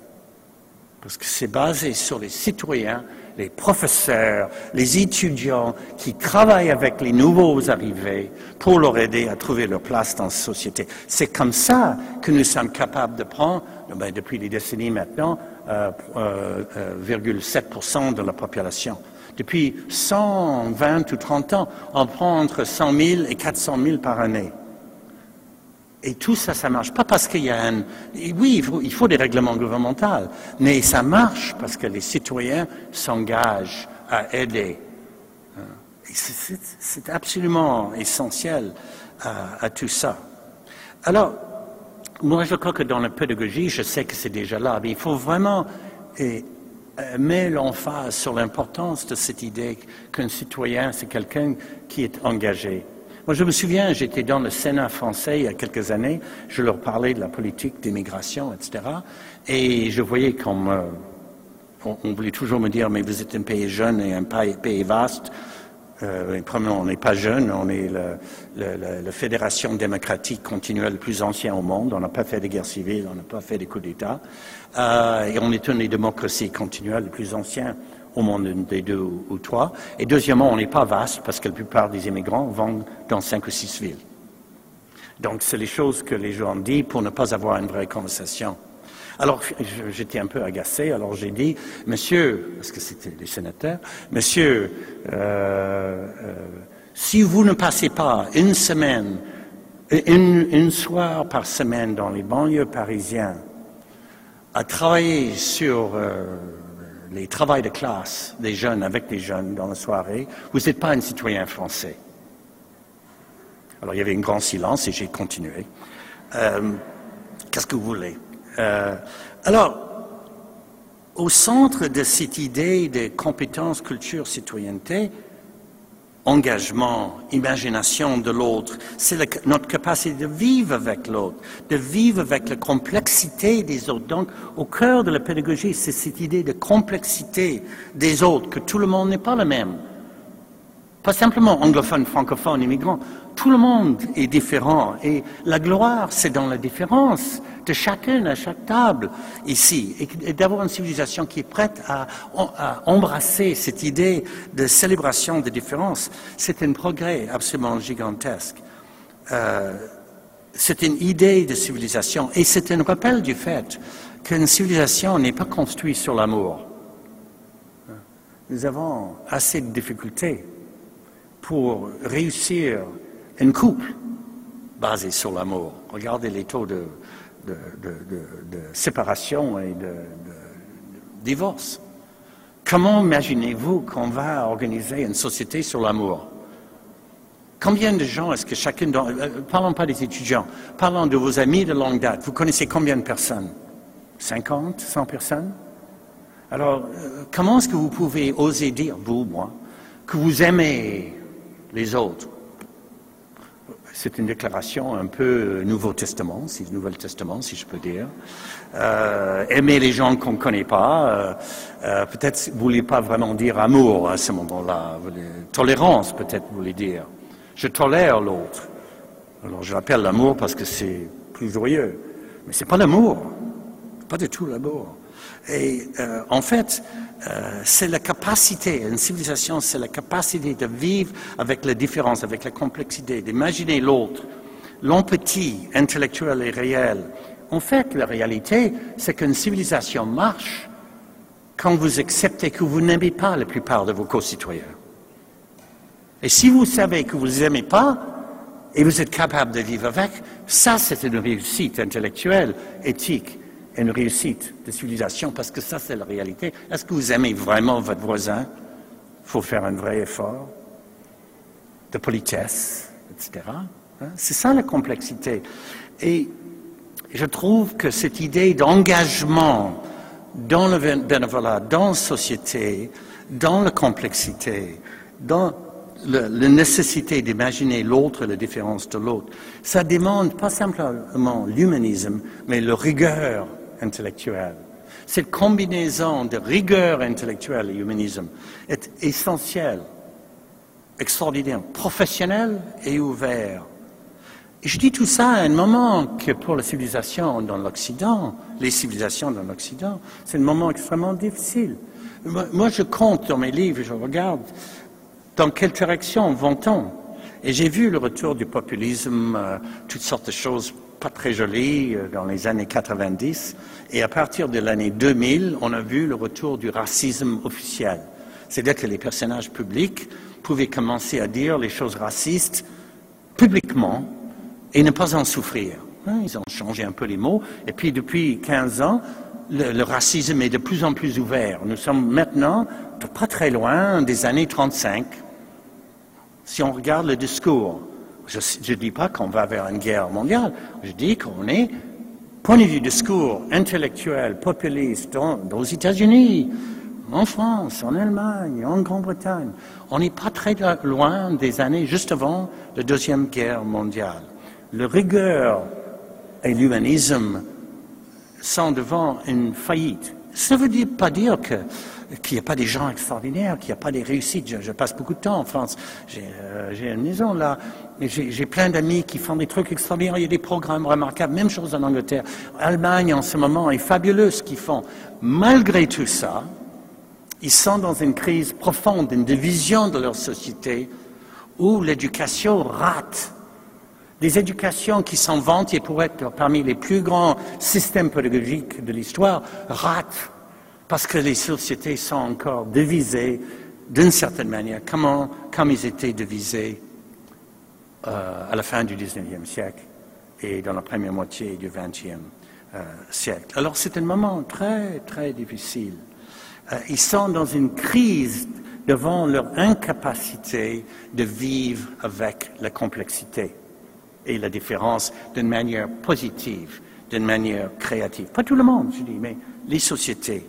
B: Parce que c'est basé sur les citoyens les professeurs, les étudiants qui travaillent avec les nouveaux arrivés pour leur aider à trouver leur place dans la société. C'est comme ça que nous sommes capables de prendre, ben, depuis des décennies maintenant, euh, euh, euh de la population. Depuis 120 ou 30 ans, on prend entre 100 000 et 400 000 par année. Et tout ça, ça marche pas parce qu'il y a un... Oui, il faut, des règlements gouvernementaux, mais ça marche parce que les citoyens s'engagent à aider. C'est absolument essentiel à, tout ça. Alors, moi, je crois que dans la pédagogie, je sais que c'est déjà là, mais il faut vraiment euh, met l'emphase sur l'importance de cette idée qu'un citoyen, c'est quelqu'un qui est engagé. Moi, je me souviens, j'étais dans le Sénat français il y a quelques années, je leur parlais de la politique d'immigration, etc. Et je voyais. Euh, on, voulait toujours me dire, mais vous êtes un pays jeune et un pays vaste. Euh, premièrement, on n'est pas jeune, on est la fédération démocratique continuelle le plus ancienne au monde. On n'a pas fait de guerre civile, on n'a pas fait de coups d'État. Euh, et on est une des démocraties continuelles les plus anciennes au monde des deux ou, trois. Et deuxièmement, on n'est pas vaste parce que la plupart des immigrants vont dans cinq ou six villes. Donc, c'est les choses que les gens disent pour ne pas avoir une vraie conversation. Alors, j'étais un peu agacé, alors j'ai dit, monsieur, parce que c'était les sénateurs, monsieur, euh, euh, si vous ne passez pas une semaine, une, une soir par semaine dans les banlieues parisiennes, à travailler sur euh, les travaux de classe des jeunes avec les jeunes dans la soirée, vous n'êtes pas un citoyen français. Alors il y avait un grand silence et j'ai continué. Qu'est-ce que vous voulez? Euh, alors, au centre de cette idée de compétence, culture, citoyenneté, engagement, imagination de l'autre, c'est notre capacité de vivre avec l'autre, de vivre avec la complexité des autres. Donc, au cœur de la pédagogie, c'est cette idée de complexité des autres, que tout le monde n'est pas le même. Pas simplement anglophone, francophone, immigrant. Tout le monde est différent. Et la gloire, c'est dans la différence de chacun à chaque table ici, et d'avoir une civilisation qui est prête à, embrasser cette idée de célébration des différences, c'est un progrès absolument gigantesque. Euh, c'est une idée de civilisation, et c'est un rappel du fait qu'une civilisation n'est pas construite sur l'amour. Nous avons assez de difficultés pour réussir une couple basée sur l'amour. Regardez les taux de, séparation et de, divorce. Comment imaginez-vous qu'on va organiser une société sur l'amour? Combien de gens est-ce que chacun... Euh, parlons pas des étudiants, parlons de vos amis de longue date. Vous connaissez combien de personnes? 50, 100 personnes? Alors, euh, comment est-ce que vous pouvez oser dire, vous, moi, que vous aimez les autres? C'est une déclaration un peu Nouveau Testament, si Nouveau Testament, si je peux dire. Euh, aimer les gens qu'on ne connaît pas. Euh, euh, peut-être vous voulez pas vraiment dire amour à ce moment-là. Tolérance, peut-être vous voulez dire. Je tolère l'autre. Alors je l'appelle l'amour parce que c'est plus joyeux. Mais c'est pas l'amour. Pas du tout l'amour. Et euh, en fait, euh, c'est la capacité, une civilisation, c'est la capacité de vivre avec la différence, avec la complexité, d'imaginer l'autre, l'empathie intellectuelle et réelle. En fait, la réalité, c'est qu'une civilisation marche quand vous acceptez que vous n'aimez pas la plupart de vos concitoyens. Et si vous savez que vous ne les aimez pas, et vous êtes capable de vivre avec, ça c'est une réussite intellectuelle, éthique une réussite de civilisation, parce que ça, c'est la réalité. Est-ce que vous aimez vraiment votre voisin? Il faut faire un vrai effort de politesse, etc. Hein? C'est ça la complexité. Et je trouve que cette idée d'engagement dans le bénévolat, dans la société, dans la complexité, dans la, nécessité d'imaginer l'autre, la différence de l'autre, ça demande pas simplement l'humanisme, mais la rigueur intellectuelle. Cette combinaison de rigueur intellectuelle et humanisme est essentielle, extraordinaire, professionnelle et ouverte. Et je dis tout ça à un moment que pour la civilisation dans l'Occident, les civilisations dans l'Occident, c'est un moment extrêmement difficile. Moi, je compte dans mes livres, je regarde dans quelle direction vont-on. Et j'ai vu le retour du populisme, euh, toutes sortes de choses pas très joli euh, dans les années 90. Et à partir de l'année 2000, on a vu le retour du racisme officiel. C'est-à-dire que les personnages publics pouvaient commencer à dire les choses racistes publiquement et ne pas en souffrir. Hein, ils ont changé un peu les mots. Et puis depuis 15 ans, le, le, racisme est de plus en plus ouvert. Nous sommes maintenant pas très loin des années 35. Si on regarde le discours je ne dis pas qu'on va vers une guerre mondiale. Je dis qu'on est, point de vue discours intellectuel, populiste, dans, aux États-Unis, en France, en Allemagne, en Grande-Bretagne. On n'est pas très loin des années juste avant la Deuxième Guerre mondiale. Le rigueur et l'humanisme sont devant une faillite. Ça ne veut pas dire que qu'il n'y a pas des gens extraordinaires, qu'il n'y a pas des réussites. Je, passe beaucoup de temps en France. J'ai euh, une maison là. J'ai plein d'amis qui font des trucs extraordinaires. Il y a des programmes remarquables. Même chose en Angleterre. Allemagne en ce moment est fabuleux ce qu'ils font. Malgré tout ça, ils sont dans une crise profonde, une division de leur société où l'éducation rate. Des éducations qui sont vantées pour être parmi les plus grands systèmes pédagogiques de l'histoire ratent parce que les sociétés sont encore divisées d'une certaine manière, comment, comme ils étaient divisés euh, à la fin du XIXe siècle et dans la première moitié du XXe euh, siècle. Alors c'est un moment très, très difficile. Euh, ils sont dans une crise devant leur incapacité de vivre avec la complexité et la différence d'une manière positive, d'une manière créative. Pas tout le monde, je dis, mais les sociétés.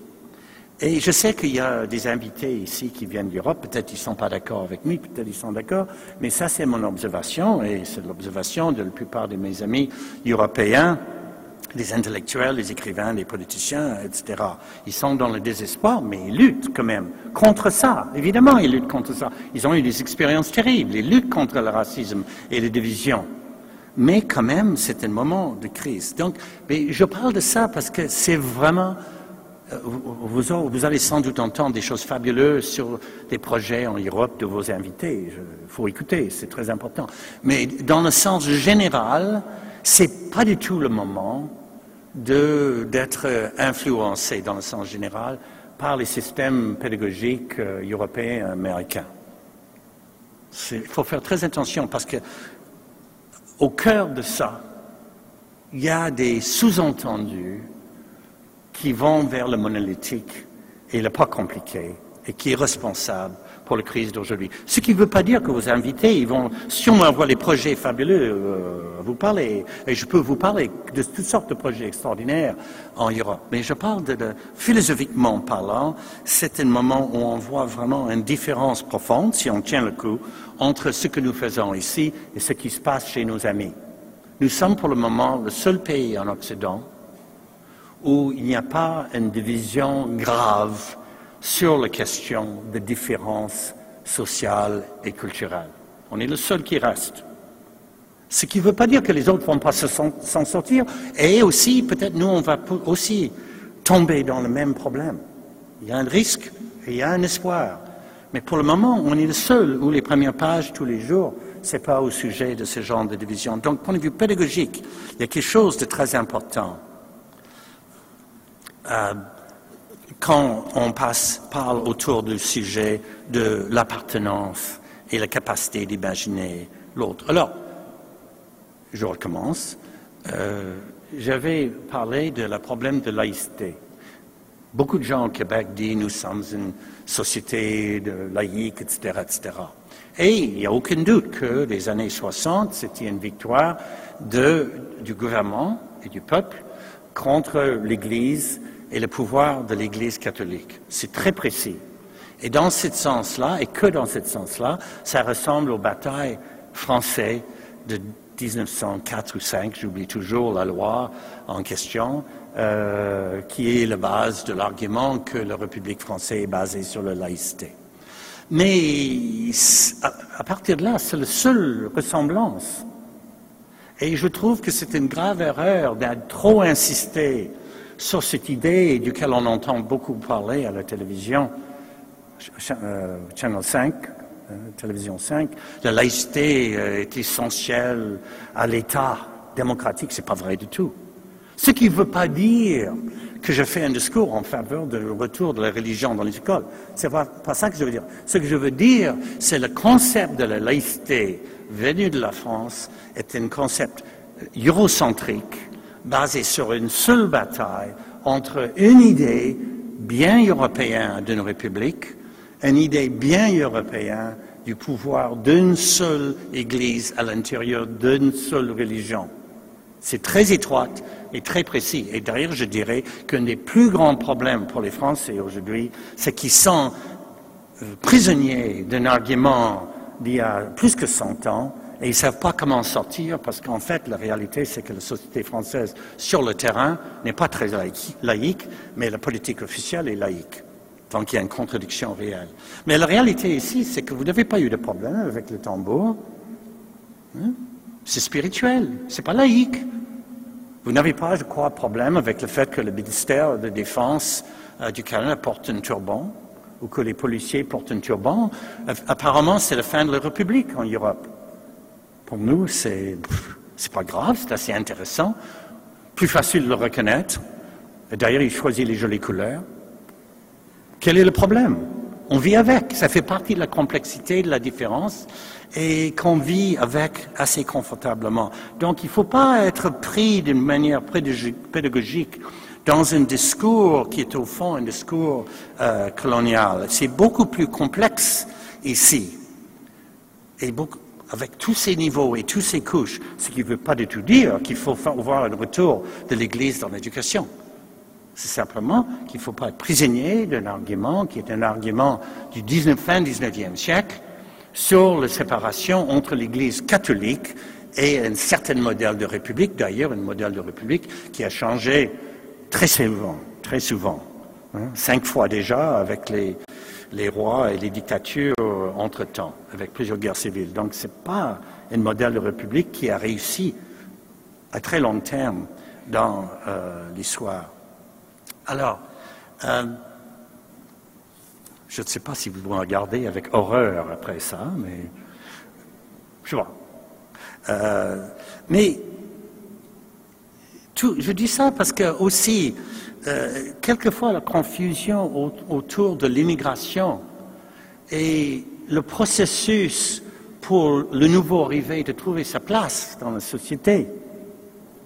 B: Et je sais qu'il y a des invités ici qui viennent d'Europe, peut-être ils ne sont pas d'accord avec moi, peut-être ils sont d'accord, mais ça c'est mon observation, et c'est l'observation de la plupart de mes amis européens, les intellectuels, les écrivains, les politiciens, etc. Ils sont dans le désespoir, mais ils luttent quand même contre ça. Évidemment, ils luttent contre ça. Ils ont eu des expériences terribles, ils luttent contre le racisme et les divisions. Mais quand même, c'est un moment de crise. Donc, mais je parle de ça parce que c'est vraiment vous, vous, allez sans doute entendre des choses fabuleuses sur des projets en Europe de vos invités. Il faut écouter, c'est très important. Mais dans le sens général, c'est pas du tout le moment d'être influencé, dans le sens général, par les systèmes pédagogiques euh, européens et américains. Il faut faire très attention parce que au cœur de ça, il y a des sous-entendus qui vont vers le monolithique et le pas compliqué et qui est responsable pour la crise d'aujourd'hui. Ce qui ne veut pas dire que vos invités, ils vont sûrement avoir des projets fabuleux euh, vous parler. Et je peux vous parler de toutes sortes de projets extraordinaires en Europe. Mais je parle philosophiquement parlant, c'est un moment où on voit vraiment une différence profonde, si on tient le coup, entre ce que nous faisons ici et ce qui se passe chez nos amis. Nous sommes pour le moment le seul pays en Occident où il n'y a pas une division grave sur la question de différences sociales et culturelles. On est le seul qui reste. Ce qui ne veut pas dire que les autres ne vont pas s'en sortir, et aussi, peut-être nous, on va aussi tomber dans le même problème. Il y a un risque et il y a un espoir. Mais pour le moment, on est le seul où les premières pages tous les jours, ce n'est pas au sujet de ce genre de division. Donc, point de vue pédagogique, il y a quelque chose de très important. Euh, quand on parle autour du sujet de l'appartenance et la capacité d'imaginer l'autre. Alors, je recommence. Euh, J'avais parlé de la problème de laïcité. Beaucoup de gens au Québec disent nous sommes une société de laïque, etc., etc. Et il n'y a aucun doute que les années 60, c'était une victoire du gouvernement et du peuple contre l'Église et le pouvoir de l'Église catholique. C'est très précis. Et dans ce sens-là, et que dans ce sens-là, ça ressemble aux batailles françaises de 1904 ou 5, j'oublie toujours la loi en question, euh, qui est la base de l'argument que la République française est basée sur la laïcité. Mais à, partir de là, c'est la seule ressemblance. Et je trouve que c'est une grave erreur d'être trop insisté sur cette idée duquel on entend beaucoup parler à la télévision, euh, Channel 5, euh, télévision 5, la laïcité euh, est essentielle à l'État démocratique. C'est pas vrai du tout. Ce qui ne veut pas dire que je fais un discours en faveur du retour de la religion dans les écoles. C'est pas, pas ça que je veux dire. Ce que je veux dire, c'est le concept de la laïcité venu de la France est un concept eurocentrique basé sur une seule bataille entre une idée bien européenne d'une république, une idée bien européenne du pouvoir d'une seule Église à l'intérieur d'une seule religion. C'est très étroite et très précis. Et d'ailleurs, je dirais qu'un des plus grands problèmes pour les Français aujourd'hui, c'est qu'ils sont euh, prisonniers d'un argument d'il y a plus que 100 ans et ils ne savent pas comment sortir parce qu'en fait, la réalité, c'est que la société française, sur le terrain, n'est pas très laïque, mais la politique officielle est laïque. Donc il y a une contradiction réelle. Mais la réalité ici, c'est que vous n'avez pas eu de problème avec le tambour. Hein? C'est spirituel, c'est pas laïque. Vous n'avez pas, je crois, problème avec le fait que le ministère de Défense euh, du Canada porte un turban ou que les policiers portent un turban. Apparemment, c'est la fin de la République en Europe. Pour nous, c'est c'est pas grave, c'est assez intéressant, plus facile de le reconnaître. D'ailleurs, il choisit les jolies couleurs. Quel est le problème? On vit avec, ça fait partie de la complexité, de la différence, et qu'on vit avec assez confortablement. Donc, il ne faut pas être pris d'une manière pédagogique dans un discours qui est au fond un discours euh, colonial. C'est beaucoup plus complexe ici. Et beaucoup, avec tous ces niveaux et toutes ces couches, ce qui ne veut pas du tout dire qu'il faut voir un retour de l'Église dans l'éducation. C'est simplement qu'il ne faut pas être prisonnier d'un argument qui est un argument du 19, fin 19e siècle sur la séparation entre l'Église catholique et un certain modèle de république, d'ailleurs un modèle de république qui a changé très souvent, très souvent, hein, cinq fois déjà avec les, les rois et les dictatures entre-temps, avec plusieurs guerres civiles. Donc ce n'est pas un modèle de république qui a réussi à très long terme dans euh, l'histoire. Alors, euh, je ne sais pas si vous me regardez avec horreur après ça, mais je vois. Euh, mais je dis ça parce que aussi, euh, quelquefois, la confusion autour de l'immigration et le processus pour le nouveau arrivé de trouver sa place dans la société,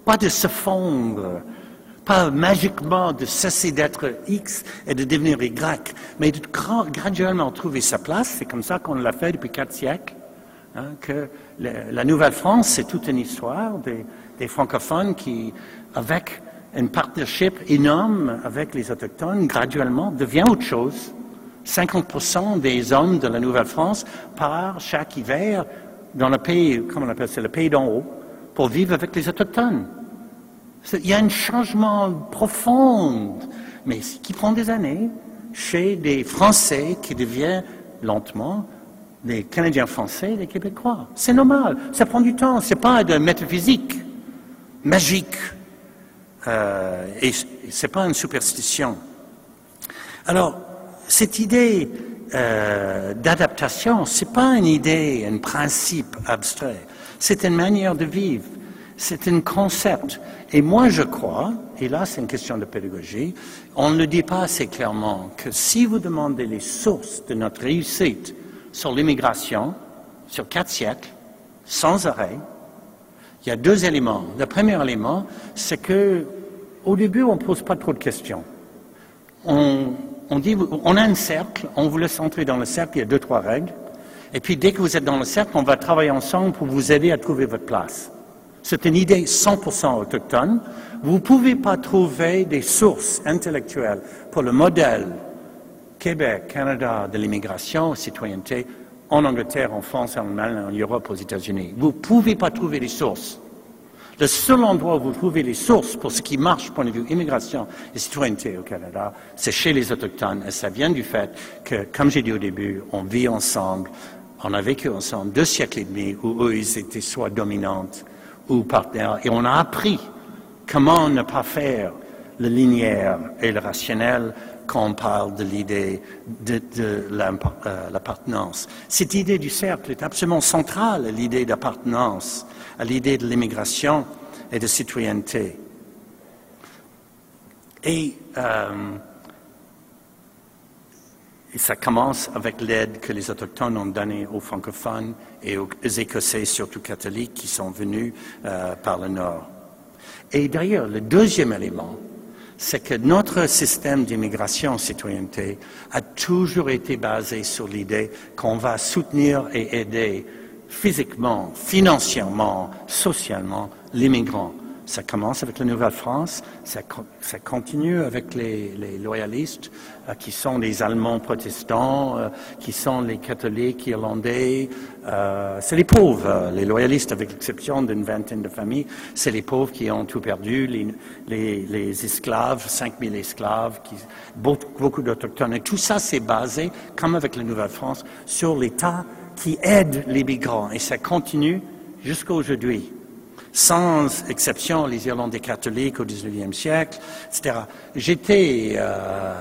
B: pas de se fondre, pas magiquement de cesser d'être X et de devenir Y, mais de graduellement trouver sa place. C'est comme ça qu'on l'a fait depuis quatre siècles. Hein, que la Nouvelle-France, c'est toute une histoire des, des francophones qui, avec une partnership énorme avec les Autochtones, graduellement devient autre chose. 50% des hommes de la Nouvelle-France partent chaque hiver dans le pays, comment on appelle le pays d'en haut, pour vivre avec les Autochtones. Il y a un changement profond, mais qui prend des années, chez des Français qui deviennent lentement des Canadiens français des Québécois. C'est normal, ça prend du temps, c'est pas de métaphysique magique. Euh, et ce n'est pas une superstition. Alors, cette idée euh, d'adaptation, ce n'est pas une idée, un principe abstrait. C'est une manière de vivre. C'est un concept. Et moi, je crois, et là, c'est une question de pédagogie, on ne le dit pas assez clairement que si vous demandez les sources de notre réussite sur l'immigration, sur quatre siècles, sans arrêt, il y a deux éléments. Le premier élément, c'est que au début, on ne pose pas trop de questions. On, dit, on a un cercle, on vous laisse entrer dans le cercle, il y a deux, trois règles. Et puis, dès que vous êtes dans le cercle, on va travailler ensemble pour vous aider à trouver votre place. C'est une idée 100% autochtone. Vous ne pouvez pas trouver des sources intellectuelles pour le modèle Québec, Canada de l'immigration, citoyenneté, en Angleterre, en France, en Allemagne, en Europe, aux États-Unis. Vous ne pouvez pas trouver les sources. Le seul endroit où vous trouvez les sources pour ce qui marche point de vue immigration et citoyenneté au Canada, c'est chez les Autochtones. Et ça vient du fait que, comme j'ai dit au début, on vit ensemble, on a vécu ensemble deux siècles et demi où eux, ils étaient soit dominantes ou partenaires. Et on a appris comment ne pas faire le linéaire et le rationnel quand on parle de l'idée de, euh, l'appartenance. Cette idée du cercle est absolument centrale à l'idée d'appartenance à l'idée de l'immigration et de citoyenneté. Et, euh, et ça commence avec l'aide que les Autochtones ont donnée aux francophones et aux Écossais, surtout catholiques, qui sont venus euh, par le Nord. Et d'ailleurs, le deuxième élément, c'est que notre système d'immigration citoyenneté a toujours été basé sur l'idée qu'on va soutenir et aider physiquement, financièrement, socialement l'immigrant. Ça commence avec la Nouvelle-France, ça, continue avec les, loyalistes, euh, qui sont les Allemands protestants, euh, qui sont les catholiques irlandais. Euh, c'est les pauvres, les loyalistes, avec l'exception d'une vingtaine de familles, c'est les pauvres qui ont tout perdu, les, esclaves, 5000 esclaves, beaucoup, beaucoup d'autochtones. Et tout ça, c'est basé, comme avec la Nouvelle-France, sur l'État qui aide les migrants. Et ça continue jusqu'à aujourd'hui sans exception les Irlandais catholiques au XIXe siècle, etc. J'étais, euh,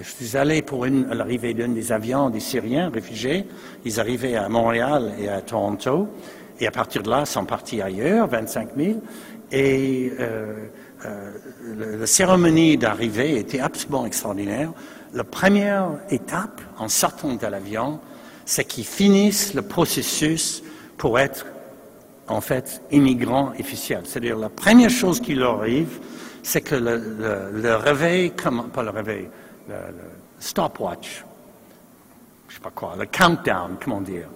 B: je suis allé pour l'arrivée d'un des avions des Syriens réfugiés. Ils arrivaient à Montréal et à Toronto, et à partir de là, ils sont partis ailleurs, 25 000. Et euh, euh, la cérémonie d'arrivée était absolument extraordinaire. La première étape, en sortant de l'avion, c'est qu'ils finissent le processus pour être en fait, immigrants officiels. C'est-à-dire, la première chose qui leur arrive, c'est que le, réveil, pas le réveil, le, stopwatch, je sais pas quoi, le countdown, comment dire,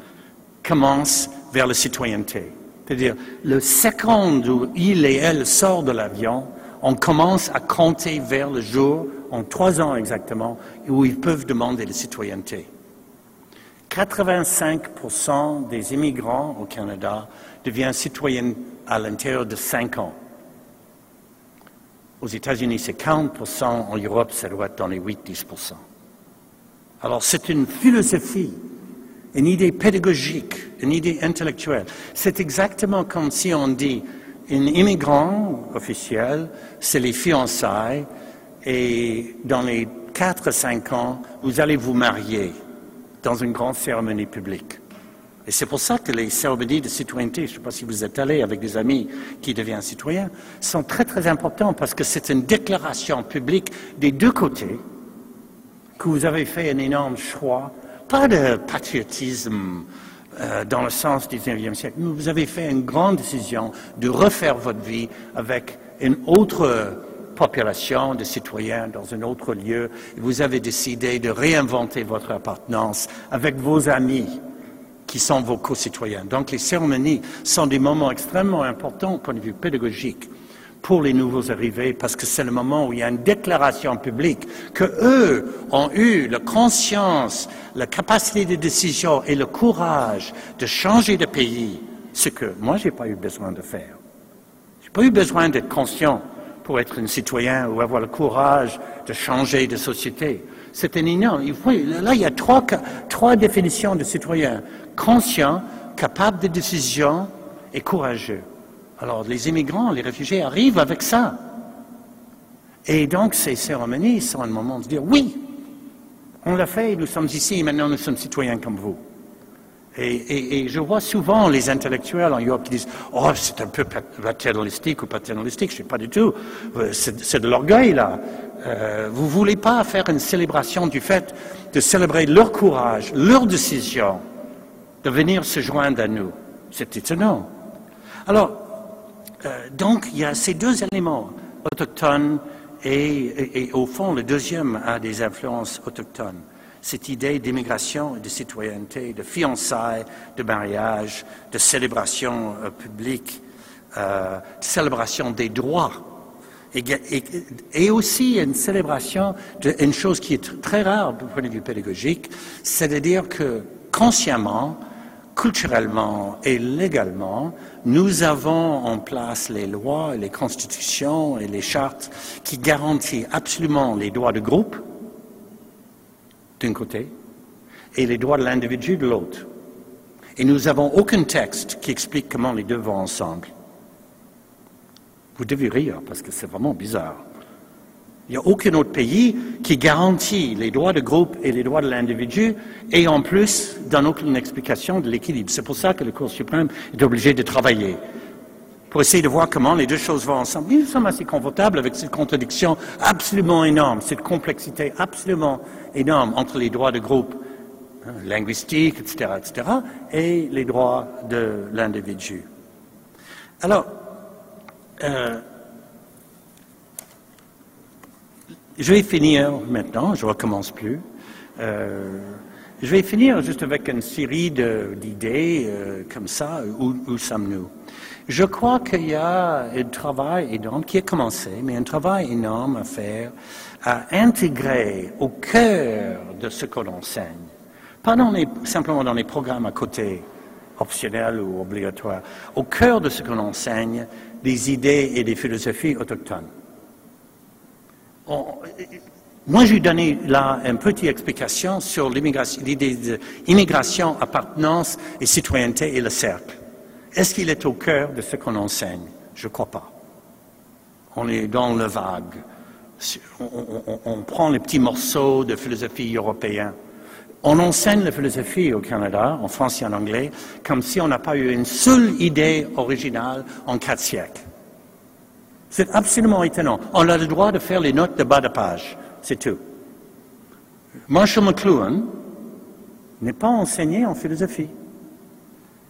B: commence vers la citoyenneté. C'est-à-dire, le seconde où il et elle sortent de l'avion, on commence à compter vers le jour, en trois ans exactement, où ils peuvent demander la citoyenneté. 85% des immigrants au Canada devient citoyen à l'intérieur de 5 ans. Aux États-Unis, c'est 40%, en Europe, ça doit être dans les 8-10%. Alors, c'est une philosophie, une idée pédagogique, une idée intellectuelle. C'est exactement comme si on dit, un immigrant officiel, c'est les fiançailles, et dans les 4-5 ans, vous allez vous marier dans une grande cérémonie publique. C'est pour ça que les cérémonies de citoyenneté, je ne sais pas si vous êtes allé avec des amis qui deviennent citoyens, sont très très importants parce que c'est une déclaration publique des deux côtés que vous avez fait un énorme choix, pas de patriotisme euh, dans le sens du XIXe siècle, mais vous avez fait une grande décision de refaire votre vie avec une autre population de citoyens dans un autre lieu. Vous avez décidé de réinventer votre appartenance avec vos amis qui sont vos co-citoyens. Donc les cérémonies sont des moments extrêmement importants au point de vue pédagogique pour les nouveaux arrivés, parce que c'est le moment où il y a une déclaration publique que eux ont eu la conscience, la capacité de décision et le courage de changer de pays, ce que moi j'ai pas eu besoin de faire. J'ai pas eu besoin d'être conscient pour être un citoyen ou avoir le courage de changer de société. C'est un énorme. là, il y a trois, trois définitions de citoyen conscient, capable de décision et courageux. Alors, les immigrants, les réfugiés arrivent avec ça. Et donc, ces cérémonies sont un moment de dire oui, on l'a fait, nous sommes ici, et maintenant nous sommes citoyens comme vous. Et, je vois souvent les intellectuels en Europe qui disent Oh, c'est un peu paternalistique ou paternalistique. Je ne sais pas du tout. Euh, c'est de l'orgueil, là. Euh, vous ne voulez pas faire une célébration du fait de célébrer leur courage, leur décision de venir se joindre à nous. C'est étonnant. Alors, euh, donc, il y a ces deux éléments, autochtones et, au fond, le deuxième a des influences autochtones cette idée d'immigration et de citoyenneté, de fiançailles, de mariage, de célébration euh, publique, euh, de célébration des droits. Et, et, aussi une célébration d'une chose qui est très rare du point de vue pédagogique, c'est-à-dire que consciemment, culturellement et légalement, nous avons en place les lois, les constitutions et les chartes qui garantissent absolument les droits de groupe, d'un côté et les droits de l'individu de l'autre. Et nous n'avons aucun texte qui explique comment les deux vont ensemble. Vous devez rire parce que c'est vraiment bizarre. Il n'y a aucun autre pays qui garantit les droits de groupe et les droits de l'individu et en plus donne aucune explication de l'équilibre. C'est pour ça que le Cour suprême est obligé de travailler pour essayer de voir comment les deux choses vont ensemble. Nous sommes assez confortables avec cette contradiction absolument énorme, cette complexité absolument énorme entre les droits de groupe hein, linguistiques, etc., etc., et les droits de l'individu. Alors, euh, je vais finir maintenant, je ne recommence plus. Euh, je vais finir juste avec une série d'idées euh, comme ça, où sommes-nous? Je crois qu'il y a un travail énorme qui a commencé, mais un travail énorme à faire, à intégrer au cœur de ce que l'on enseigne, pas simplement dans les programmes à côté, optionnels ou obligatoires, au cœur de ce que l'on enseigne, des idées et des philosophies autochtones. Moi, j'ai donné là une petite explication sur l'idée d'immigration, appartenance et citoyenneté et le cercle. Est-ce qu'il est au cœur de ce qu'on enseigne? Je ne crois pas. On est dans le vague. On, prend les petits morceaux de philosophie européenne. On enseigne la philosophie au Canada, en France et en anglais, comme si on n'a pas eu une seule idée originale en quatre siècles. C'est absolument étonnant. On a le droit de faire les notes de bas de page, c'est tout. Marshall McLuhan n'est pas enseigné en philosophie.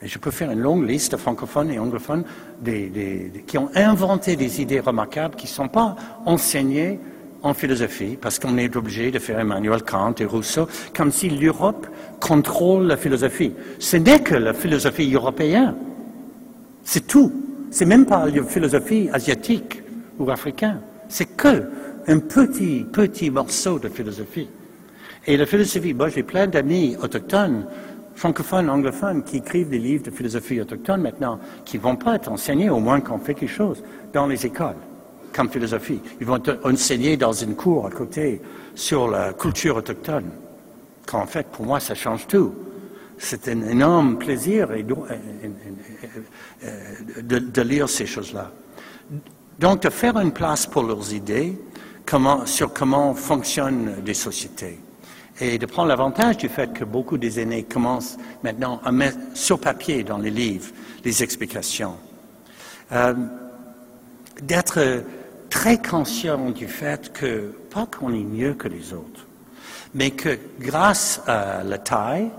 B: Et je peux faire une longue liste de francophones et anglophones qui ont inventé des idées remarquables qui ne sont pas enseignées en philosophie, parce qu'on est obligé de faire Emmanuel Kant et Rousseau, comme si l'Europe contrôle la philosophie. Ce n'est que la philosophie européenne. C'est tout. C'est même pas la philosophie asiatique ou africaine. C'est que un petit, petit morceau de philosophie. Et la philosophie, moi j'ai plein d'amis autochtones francophones, anglophones, qui écrivent des livres de philosophie autochtone maintenant, qui ne vont pas être enseignés, au moins qu'on fait quelque chose, dans les écoles, comme philosophie. Ils vont être enseignés dans une cour à côté sur la culture autochtone. Quand en fait, pour moi, ça change tout. C'est un énorme plaisir de, lire ces choses-là. Donc, de faire une place pour leurs idées sur comment fonctionnent des sociétés et de prendre l'avantage du fait que beaucoup des aînés commencent maintenant à mettre sur papier dans les livres les explications. Euh, d'être très conscient du fait que, pas qu'on est mieux que les autres, mais que grâce à la taille,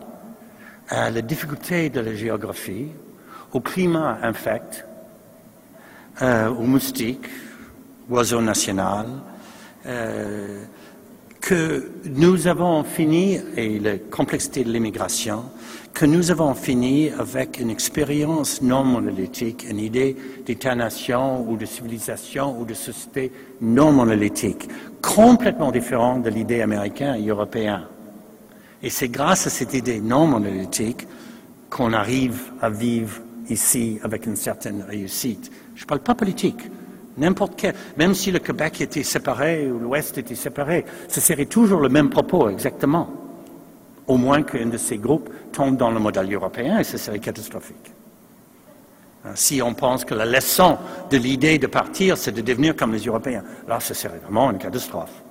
B: à la difficulté de la géographie, au climat infect, euh, aux moustiques, oiseaux national, euh, que nous avons fini, et la complexité de l'immigration, que nous avons fini avec une expérience non monolithique, une idée d'État-nation ou de civilisation ou de société non monolithique, complètement différente de l'idée américaine et européenne. Et c'est grâce à cette idée non monolithique qu'on arrive à vivre ici avec une certaine réussite. Je ne parle pas politique, N'importe quel, même si le Québec était séparé ou l'Ouest était séparé, ce serait toujours le même propos exactement. Au moins qu'un de ces groupes tombe dans le modèle européen et ce serait catastrophique. Hein, si on pense que la leçon de l'idée de partir, c'est de devenir comme les Européens, là, ce serait vraiment une catastrophe.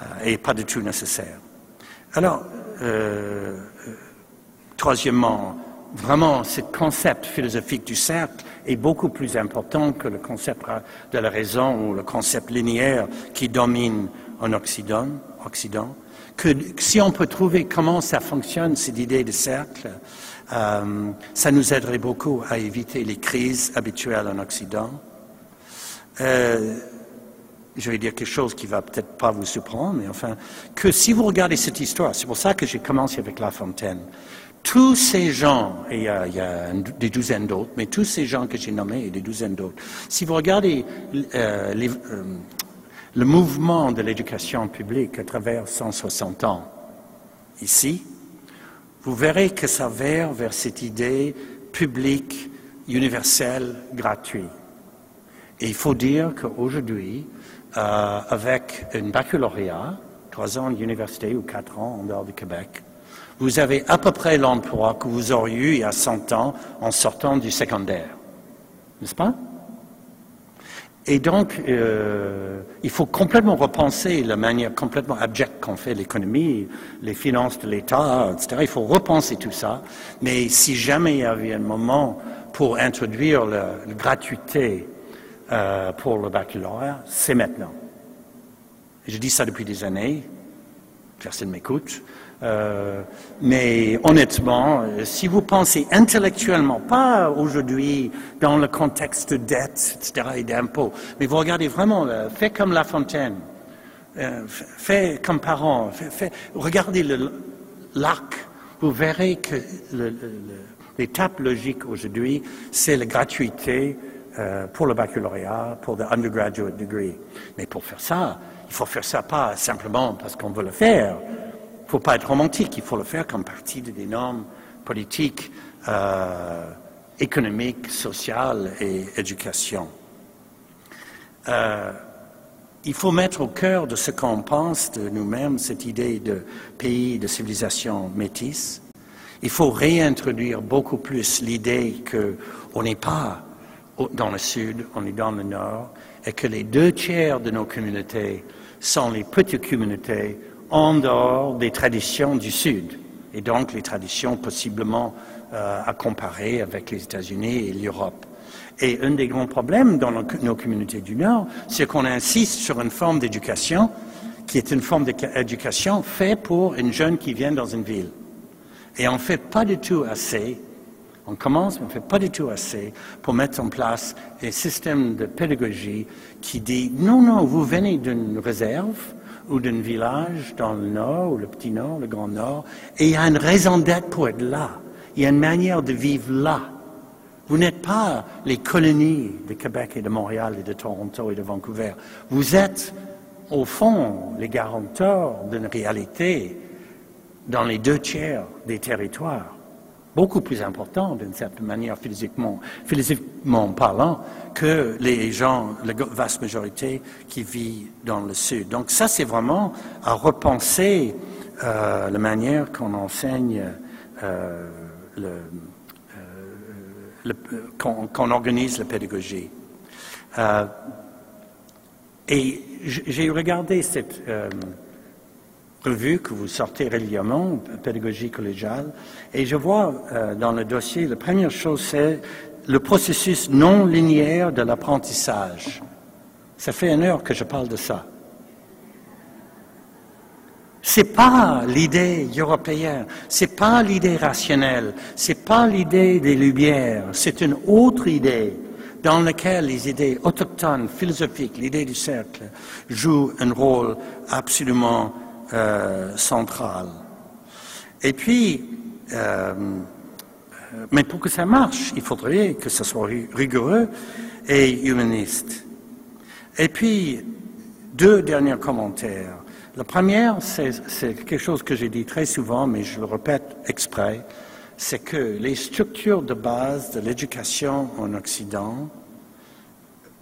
B: Euh, et pas du tout nécessaire. Alors, euh, euh, troisièmement, vraiment, ce concept philosophique du cercle est beaucoup plus important que le concept de la raison ou le concept linéaire qui domine en Occident. Occident. Que si on peut trouver comment ça fonctionne, cette idée de cercle, euh, ça nous aiderait beaucoup à éviter les crises habituelles en Occident. Euh, je vais dire quelque chose qui va peut-être pas vous surprendre, mais enfin, que si vous regardez cette histoire, c'est pour ça que j'ai commencé avec La Fontaine tous ces gens, et il y a, des douzaines d'autres, mais tous ces gens que j'ai nommés et des douzaines d'autres, si vous regardez euh, euh, le mouvement de l'éducation publique à travers 160 ans ici, vous verrez que ça va vers cette idée publique, universelle, gratuite. Et il faut dire qu'aujourd'hui, euh, avec un baccalauréat, trois ans d'université ou quatre ans en dehors du Québec, vous avez à peu près l'emploi que vous auriez eu il y a 100 ans en sortant du secondaire. N'est-ce pas? Et donc, euh, il faut complètement repenser la manière complètement abjecte qu'on fait l'économie, les finances de l'État, etc. Il faut repenser tout ça. Mais si jamais il y avait un moment pour introduire la, gratuité euh, pour le baccalauréat, c'est maintenant. je dis ça depuis des années, personne ne m'écoute. Euh, mais honnêtement, euh, si vous pensez intellectuellement, pas aujourd'hui dans le contexte de dette, etc., et d'impôts, mais vous regardez vraiment, euh, faites comme La Fontaine, faites comme parents, regardez le l'arc, vous verrez que L'étape logique aujourd'hui, c'est la gratuité euh, pour le baccalauréat, pour le undergraduate degree. Mais pour faire ça, il faut faire ça pas simplement parce qu'on veut le faire. Il faut pas être romantique, il faut le faire comme partie des normes politiques, euh, économiques, sociales et éducation. Euh, il faut mettre au cœur de ce qu'on pense de nous-mêmes cette idée de pays de civilisation métisse. Il faut réintroduire beaucoup plus l'idée qu'on n'est pas dans le sud, on est dans le nord, et que les deux tiers de nos communautés sont les petites communautés en dehors des traditions du sud, et donc les traditions possiblement euh, à comparer avec les États-Unis et l'Europe. Et un des grands problèmes dans nos communautés du Nord, c'est qu'on insiste sur une forme d'éducation qui est une forme d'éducation faite pour une jeune qui vient dans une ville. Et on ne fait pas du tout assez, on commence, mais on ne fait pas du tout assez pour mettre en place un système de pédagogie qui dit non, non, vous venez d'une réserve ou d'un village dans le nord, ou le petit nord, le grand nord, et il y a une raison d'être pour être là. Il y a une manière de vivre là. Vous n'êtes pas les colonies de Québec et de Montréal et de Toronto et de Vancouver. Vous êtes, au fond, les garanteurs d'une réalité dans les deux tiers des territoires, beaucoup plus important d'une certaine manière physiquement, parlant que les gens, la vaste majorité qui vit dans le sud. Donc ça, c'est vraiment à repenser euh, la manière qu'on enseigne euh, euh, qu'on organise la pédagogie. et j'ai regardé cette revue que vous sortez régulièrement, pédagogie collégiale, et je vois euh, dans le dossier, la première chose, c'est le processus non linéaire de l'apprentissage. Ça fait une heure que je parle de ça. C'est pas l'idée européenne, c'est pas l'idée rationnelle, c'est pas l'idée des Lumières, c'est une autre idée dans laquelle les idées autochtones, philosophiques, l'idée du cercle jouent un rôle absolument euh, centrale. Et puis, euh, mais pour que ça marche, il faudrait que ce soit rigoureux et humaniste. Et puis, deux derniers commentaires. La première, c'est quelque chose que j'ai dit très souvent, mais je le répète exprès, c'est que les structures de base de l'éducation en Occident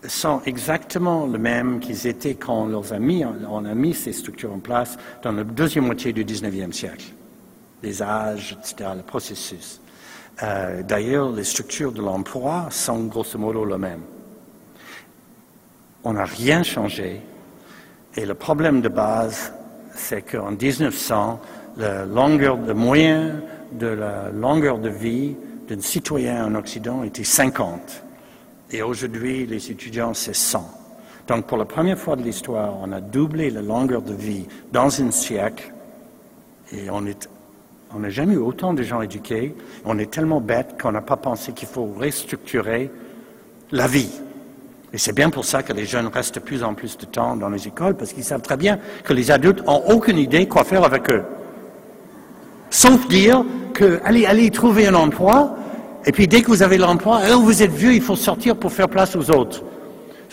B: sont exactement les mêmes qu'ils étaient quand on a mis ces structures en place dans la deuxième moitié du 19e siècle. Les âges, etc., le processus. Euh, d'ailleurs, les structures de l'emploi sont grosso modo les mêmes. On n'a rien changé. Et le problème de base, c'est qu'en 1900, la longueur de moyen de la longueur de vie d'un citoyen en Occident était 50. Et aujourd'hui, les étudiants, c'est 100. Donc, pour la première fois de l'histoire, on a doublé la longueur de vie dans un siècle. Et on est, on n'a jamais eu autant de gens éduqués. On est tellement bêtes qu'on n'a pas pensé qu'il faut restructurer la vie. Et c'est bien pour ça que les jeunes restent de plus en plus de temps dans les écoles, parce qu'ils savent très bien que les adultes n'ont aucune idée quoi faire avec eux. Sauf dire que, allez, allez trouver un emploi, et puis dès que vous avez l'emploi, oh, vous êtes vieux, il faut sortir pour faire place aux autres.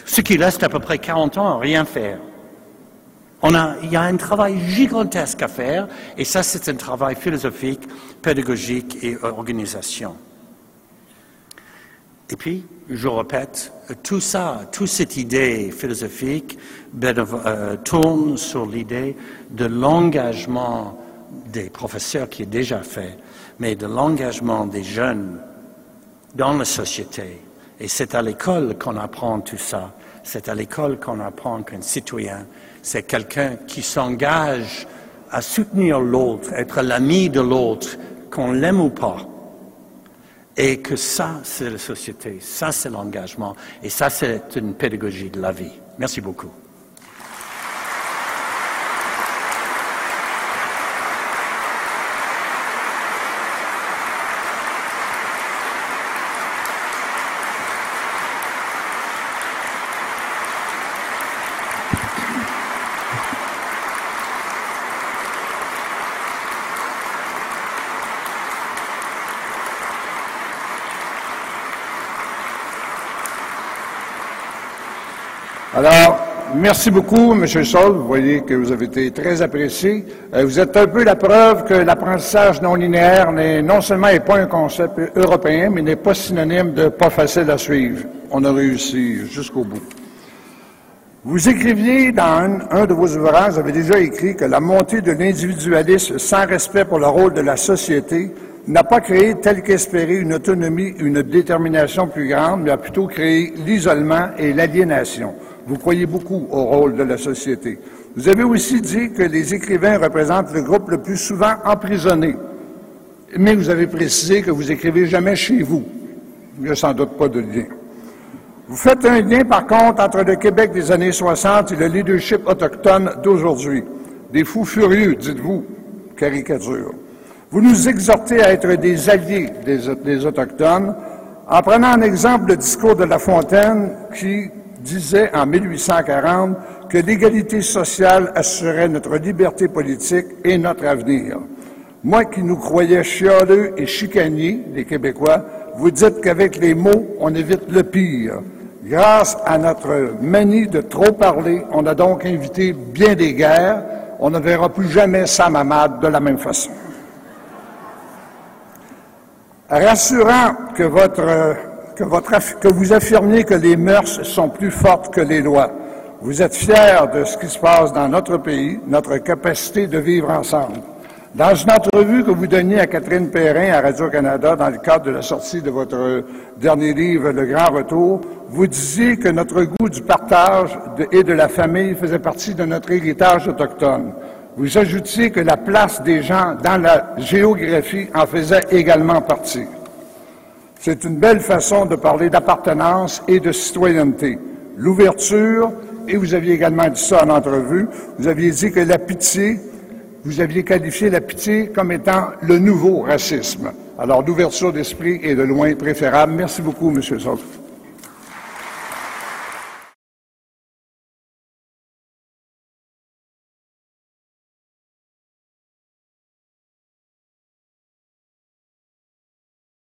B: Ce qui reste à peu près 40 ans à rien faire. Il y a un travail gigantesque à faire, et ça c'est un travail philosophique, pédagogique et organisation. Et puis, je répète, tout ça, toute cette idée philosophique euh, tourne sur l'idée de l'engagement des professeurs qui est déjà fait, mais de l'engagement des jeunes dans la société. Et c'est à l'école qu'on apprend tout ça. C'est à l'école qu'on apprend qu'un citoyen, c'est quelqu'un qui s'engage à soutenir l'autre, être l'ami de l'autre, qu'on l'aime ou pas. Et que ça, c'est la société, ça, c'est l'engagement, et ça, c'est une pédagogie de la vie. Merci beaucoup.
C: Merci beaucoup, M. Sol. Vous voyez que vous avez été très apprécié. Euh, vous êtes un peu la preuve que l'apprentissage non linéaire n'est non seulement n'est pas un concept européen, mais n'est pas synonyme de pas facile à suivre. On a réussi jusqu'au bout. Vous écriviez dans un, de vos ouvrages, vous avez déjà écrit que la montée de l'individualisme sans respect pour le rôle de la société n'a pas créé, tel qu'espéré, une autonomie, une détermination plus grande, mais a plutôt créé l'isolement et l'aliénation. Vous croyez beaucoup au rôle de la société. Vous avez aussi dit que les écrivains représentent le groupe le plus souvent emprisonné. Mais vous avez précisé que vous écrivez jamais chez vous. Il n'y a sans doute pas de lien. Vous faites un lien, par contre, entre le Québec des années 60 et le leadership autochtone d'aujourd'hui. Des fous furieux, dites-vous, caricature. Vous nous exhortez à être des alliés des, Autochtones en prenant en exemple le discours de La Fontaine qui disait en 1840 que l'égalité sociale assurait notre liberté politique et notre avenir. Moi qui nous croyais chialeux et chicaniers, les Québécois, vous dites qu'avec les mots, on évite le pire. Grâce à notre manie de trop parler, on a donc invité bien des guerres. On ne verra plus jamais Sam Hamad de la même façon. Rassurant que, votre, que, vous affirmiez que les mœurs sont plus fortes que les lois. Vous êtes fiers de ce qui se passe dans notre pays, notre capacité de vivre ensemble. Dans une entrevue que vous donniez à Catherine Perrin à Radio-Canada dans le cadre de la sortie de votre dernier livre, Le Grand Retour, vous disiez que notre goût du partage et de la famille faisait partie de notre héritage autochtone. Vous ajoutiez que la place des gens dans la géographie en faisait également partie. C'est une belle façon de parler d'appartenance et de citoyenneté. L'ouverture, et vous aviez également dit ça en entrevue, vous aviez dit que la pitié, vous aviez qualifié la pitié comme étant le nouveau racisme. Alors, l'ouverture d'esprit est de loin préférable. Merci beaucoup, M. Sof.